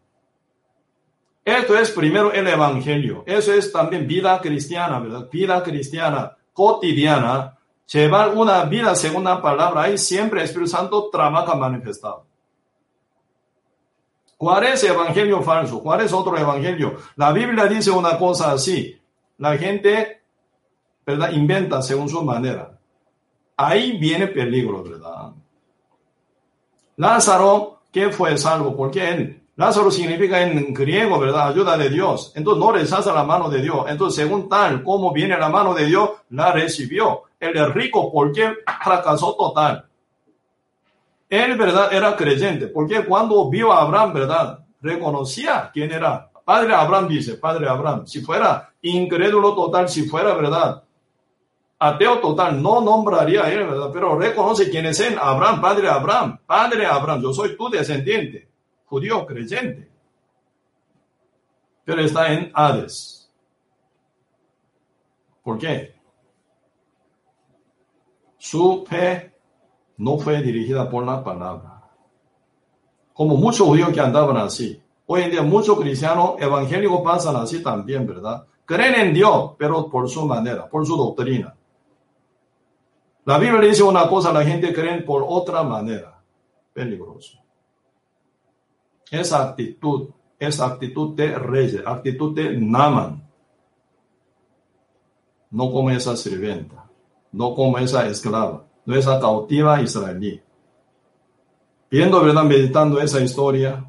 Esto es primero el Evangelio. Eso es también vida cristiana, ¿verdad? Vida cristiana cotidiana llevar una vida según la palabra, ahí siempre el Espíritu Santo trabaja manifestado. ¿Cuál es el evangelio falso? ¿Cuál es otro evangelio? La Biblia dice una cosa así. La gente, ¿verdad? Inventa según su manera. Ahí viene peligro, ¿verdad? Lázaro, ¿qué fue salvo? Porque él, Lázaro significa en griego, ¿verdad? Ayuda de Dios. Entonces no rechaza la mano de Dios. Entonces, según tal como viene la mano de Dios, la recibió el rico porque fracasó total. Él, ¿verdad? Era creyente, porque cuando vio a Abraham, ¿verdad? Reconocía quién era. Padre Abraham dice, Padre Abraham, si fuera incrédulo total, si fuera, ¿verdad? Ateo total, no nombraría a él. Pero reconoce quién es él, Abraham, Padre Abraham, Padre Abraham, yo soy tu descendiente, judío creyente. Pero está en Hades. ¿Por qué? Su fe no fue dirigida por la palabra. Como muchos judíos que andaban así. Hoy en día muchos cristianos evangélicos pasan así también, ¿verdad? Creen en Dios, pero por su manera, por su doctrina. La Biblia dice una cosa, la gente cree por otra manera. Peligroso. Esa actitud, esa actitud de reyes, actitud de Naman. No como esa sirvienta no como esa esclava, no esa cautiva israelí. Viendo, ¿verdad? Meditando esa historia,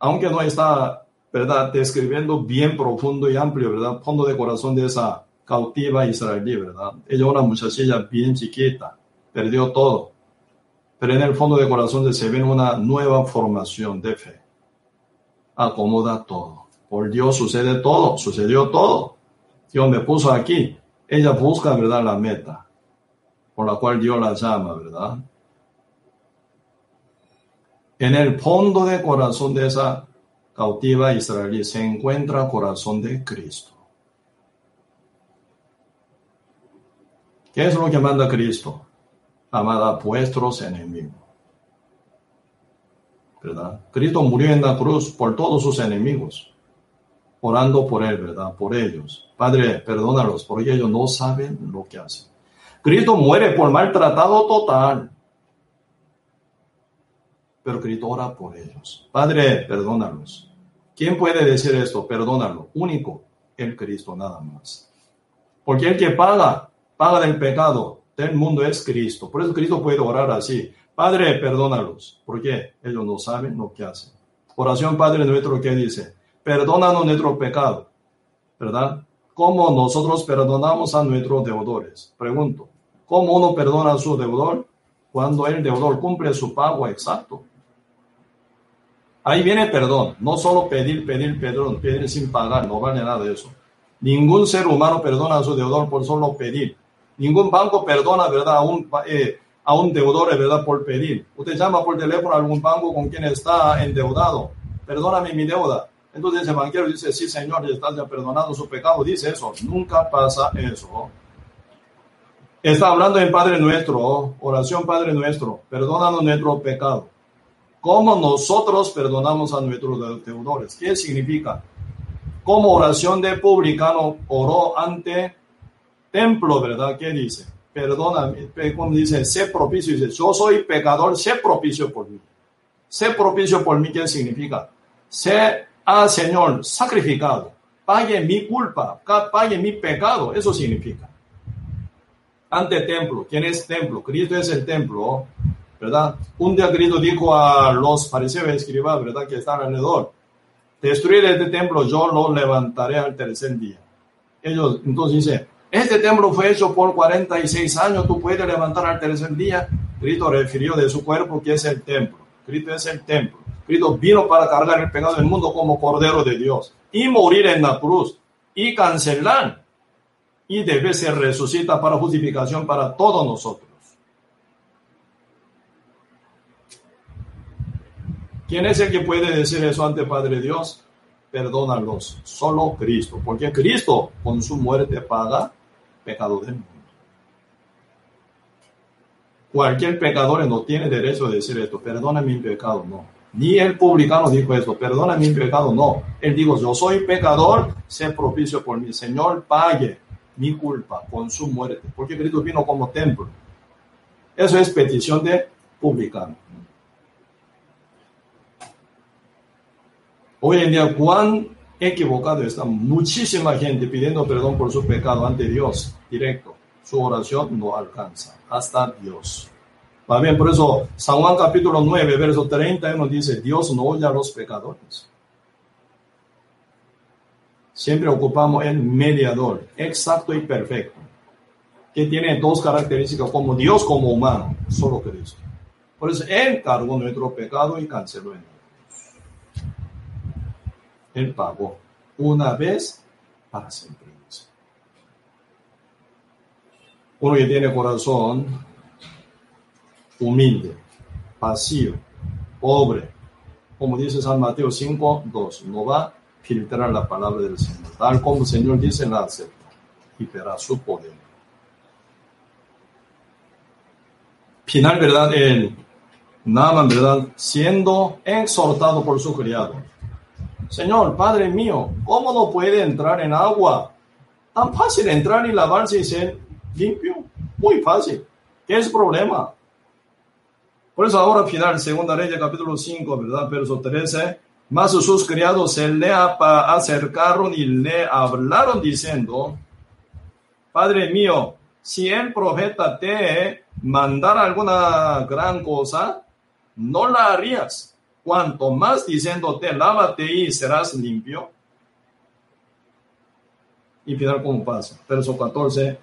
aunque no está ¿verdad? Describiendo bien profundo y amplio, ¿verdad? Fondo de corazón de esa cautiva israelí, ¿verdad? Ella una muchachilla bien chiquita, perdió todo, pero en el fondo de corazón se ve una nueva formación de fe. Acomoda todo. Por Dios sucede todo, sucedió todo. Dios me puso aquí. Ella busca, ¿verdad? La meta por la cual Dios la llama, ¿verdad? En el fondo de corazón de esa cautiva israelí se encuentra corazón de Cristo. ¿Qué es lo que manda Cristo? Amad a vuestros enemigos. ¿Verdad? Cristo murió en la cruz por todos sus enemigos, orando por él, ¿verdad? Por ellos. Padre, perdónalos, porque ellos no saben lo que hacen. Cristo muere por maltratado total. Pero Cristo ora por ellos. Padre, perdónalos. ¿Quién puede decir esto? Perdónalo. Único, el Cristo nada más. Porque el que paga, paga del pecado del mundo es Cristo. Por eso Cristo puede orar así. Padre, perdónalos. Porque ellos no saben lo que hacen. Oración Padre nuestro que dice, perdónanos nuestro pecado. ¿Verdad? ¿Cómo nosotros perdonamos a nuestros deudores? Pregunto, ¿cómo uno perdona a su deudor? Cuando el deudor cumple su pago exacto. Ahí viene perdón, no solo pedir, pedir perdón, pedir sin pagar, no vale nada de eso. Ningún ser humano perdona a su deudor por solo pedir. Ningún banco perdona, ¿verdad?, a un, eh, a un deudor, ¿verdad?, por pedir. Usted llama por teléfono a algún banco con quien está endeudado. Perdóname mi deuda. Entonces el banquero dice, sí, señor, ya está ya perdonado su pecado. Dice eso. Nunca pasa eso. Está hablando en Padre Nuestro, oración Padre Nuestro, perdónanos nuestro pecado. ¿Cómo nosotros perdonamos a nuestros deudores? ¿Qué significa? Como oración de publicano oró ante templo, ¿verdad? ¿Qué dice? Perdóname, como dice, sé propicio, dice, yo soy pecador, sé propicio por mí. Sé propicio por mí, ¿qué significa? Sé ah, Señor, sacrificado, pague mi culpa, pague mi pecado, eso significa. Ante templo, ¿quién es templo? Cristo es el templo, ¿verdad? Un día Cristo dijo a los fariseos escribas, ¿verdad? Que están alrededor, destruir este templo, yo lo levantaré al tercer día. Ellos entonces dicen, este templo fue hecho por 46 años, tú puedes levantar al tercer día. Cristo refirió de su cuerpo que es el templo. Cristo es el templo. Cristo vino para cargar el pecado del mundo como Cordero de Dios y morir en la cruz y cancelar. Y debe ser resucita para justificación para todos nosotros. ¿Quién es el que puede decir eso ante Padre Dios? Perdónalos. Solo Cristo. Porque Cristo con su muerte paga pecado del mundo. Cualquier pecador no tiene derecho a decir esto. Perdona mi pecado. No. Ni el publicano dijo eso, perdona mi pecado, no. Él dijo, yo soy pecador, sé propicio por mi Señor, pague mi culpa con su muerte, porque Cristo vino como templo. Eso es petición de publicano. Hoy en día, cuán equivocado está muchísima gente pidiendo perdón por su pecado ante Dios directo. Su oración no alcanza hasta Dios. Va bien, por eso San Juan capítulo 9, verso 31 dice, Dios no oye a los pecadores. Siempre ocupamos el mediador, exacto y perfecto, que tiene dos características, como Dios como humano, solo Cristo. Por eso Él cargó nuestro pecado y canceló Él pagó una vez para siempre. Uno que tiene corazón humilde, vacío, pobre. Como dice San Mateo 5, 2, no va a filtrar la palabra del Señor. Tal como el Señor dice, la acepta y verá su poder. Final, ¿verdad? El Naaman, ¿verdad? Siendo exhortado por su criado. Señor, Padre mío, ¿cómo no puede entrar en agua? Tan fácil entrar y lavarse y ser limpio. Muy fácil. ¿Qué es el problema? Por eso ahora final, segunda ley, capítulo 5, ¿verdad? Verso 13. Más sus criados se le acercaron y le hablaron diciendo, Padre mío, si el profeta te mandara alguna gran cosa, no la harías. Cuanto más diciéndote, lávate y serás limpio. Y final, ¿cómo pasa? Verso 14.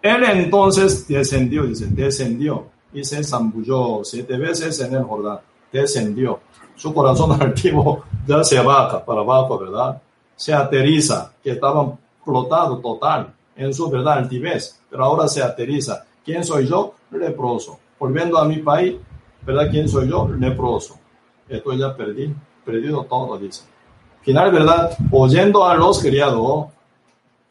Él entonces descendió, dice, descendió y se zambulló siete veces en el Jordán. Descendió. Su corazón altivo ya se baja para abajo, ¿verdad? Se aterriza, que estaba flotado total en su verdad altivez, pero ahora se aterriza. ¿Quién soy yo? Leproso. Volviendo a mi país, ¿verdad? ¿Quién soy yo? Leproso. Esto ya perdí, perdido todo, dice. Final, ¿verdad? Oyendo a los criados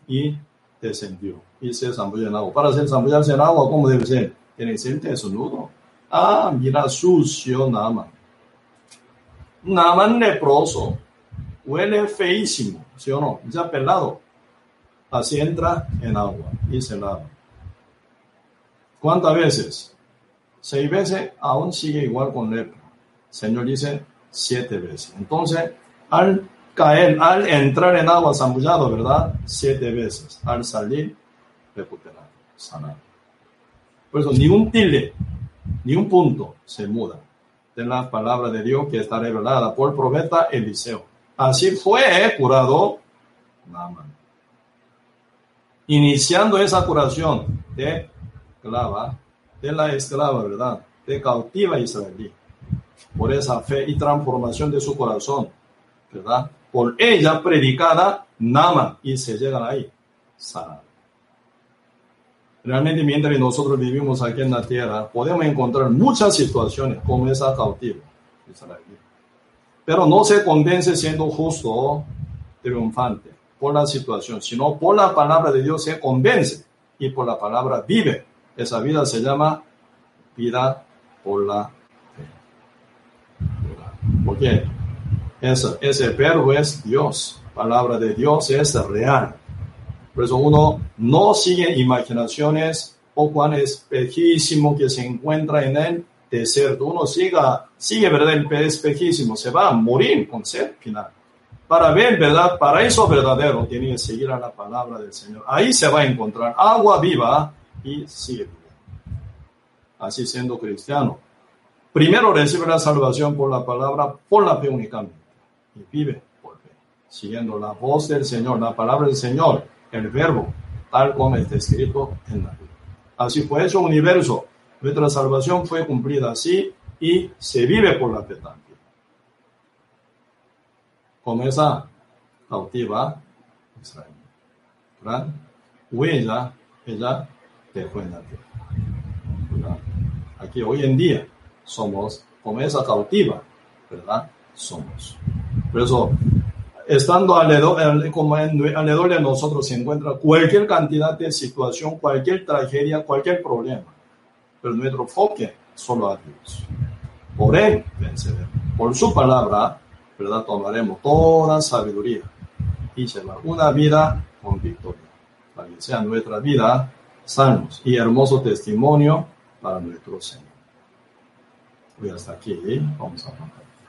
y descendió y se zambulló en agua. Para hacer zambullarse en agua, ¿cómo debe ser? Tiene que ser desnudo. Ah, mira, sucio Naman. Naman leproso. Huele feísimo, ¿sí o no? Ya pelado. Así entra en agua y se lava. ¿Cuántas veces? Seis veces, aún sigue igual con lepra. Señor dice siete veces. Entonces, al caer, al entrar en agua zambullado, ¿verdad? Siete veces. Al salir, recuperar, sanar. Por eso, ni un tilde, ni un punto se muda de la palabra de Dios que está revelada por el profeta Eliseo. Así fue curado. Iniciando esa curación de esclava, de la esclava, ¿verdad? De cautiva israelí. Por esa fe y transformación de su corazón, ¿verdad? Por ella predicada, Naaman, y se llegan ahí, sanado. Realmente mientras nosotros vivimos aquí en la tierra, podemos encontrar muchas situaciones como esa cautiva. Pero no se convence siendo justo, triunfante por la situación, sino por la palabra de Dios se convence y por la palabra vive. Esa vida se llama vida por la. Porque ese, ese verbo es Dios, palabra de Dios es real. Por eso uno no sigue imaginaciones o cuán espejísimo que se encuentra en el desierto. Uno siga, sigue, ¿verdad? El espejísimo, se va a morir con sed final. Para ver, ¿verdad? Para eso verdadero tiene que seguir a la palabra del Señor. Ahí se va a encontrar agua viva y viviendo. Así siendo cristiano. Primero recibe la salvación por la palabra, por la fe únicamente. Y vive por fe. Siguiendo la voz del Señor, la palabra del Señor el verbo, tal como está escrito en la Biblia. Así fue hecho universo. Nuestra salvación fue cumplida así y se vive por la fe también. Como esa cautiva Israel. ¿verdad? Huella, ella dejó en la tierra. Aquí hoy en día somos como esa cautiva, ¿verdad? Somos. Por eso estando alrededor, como alrededor de nosotros se encuentra cualquier cantidad de situación, cualquier tragedia, cualquier problema. Pero nuestro enfoque solo a Dios. Por Él venceremos. Por su palabra, ¿verdad? Tomaremos toda sabiduría y llevar una vida con victoria. Para que sea nuestra vida sanos y hermoso testimonio para nuestro Señor. Voy hasta aquí. Vamos a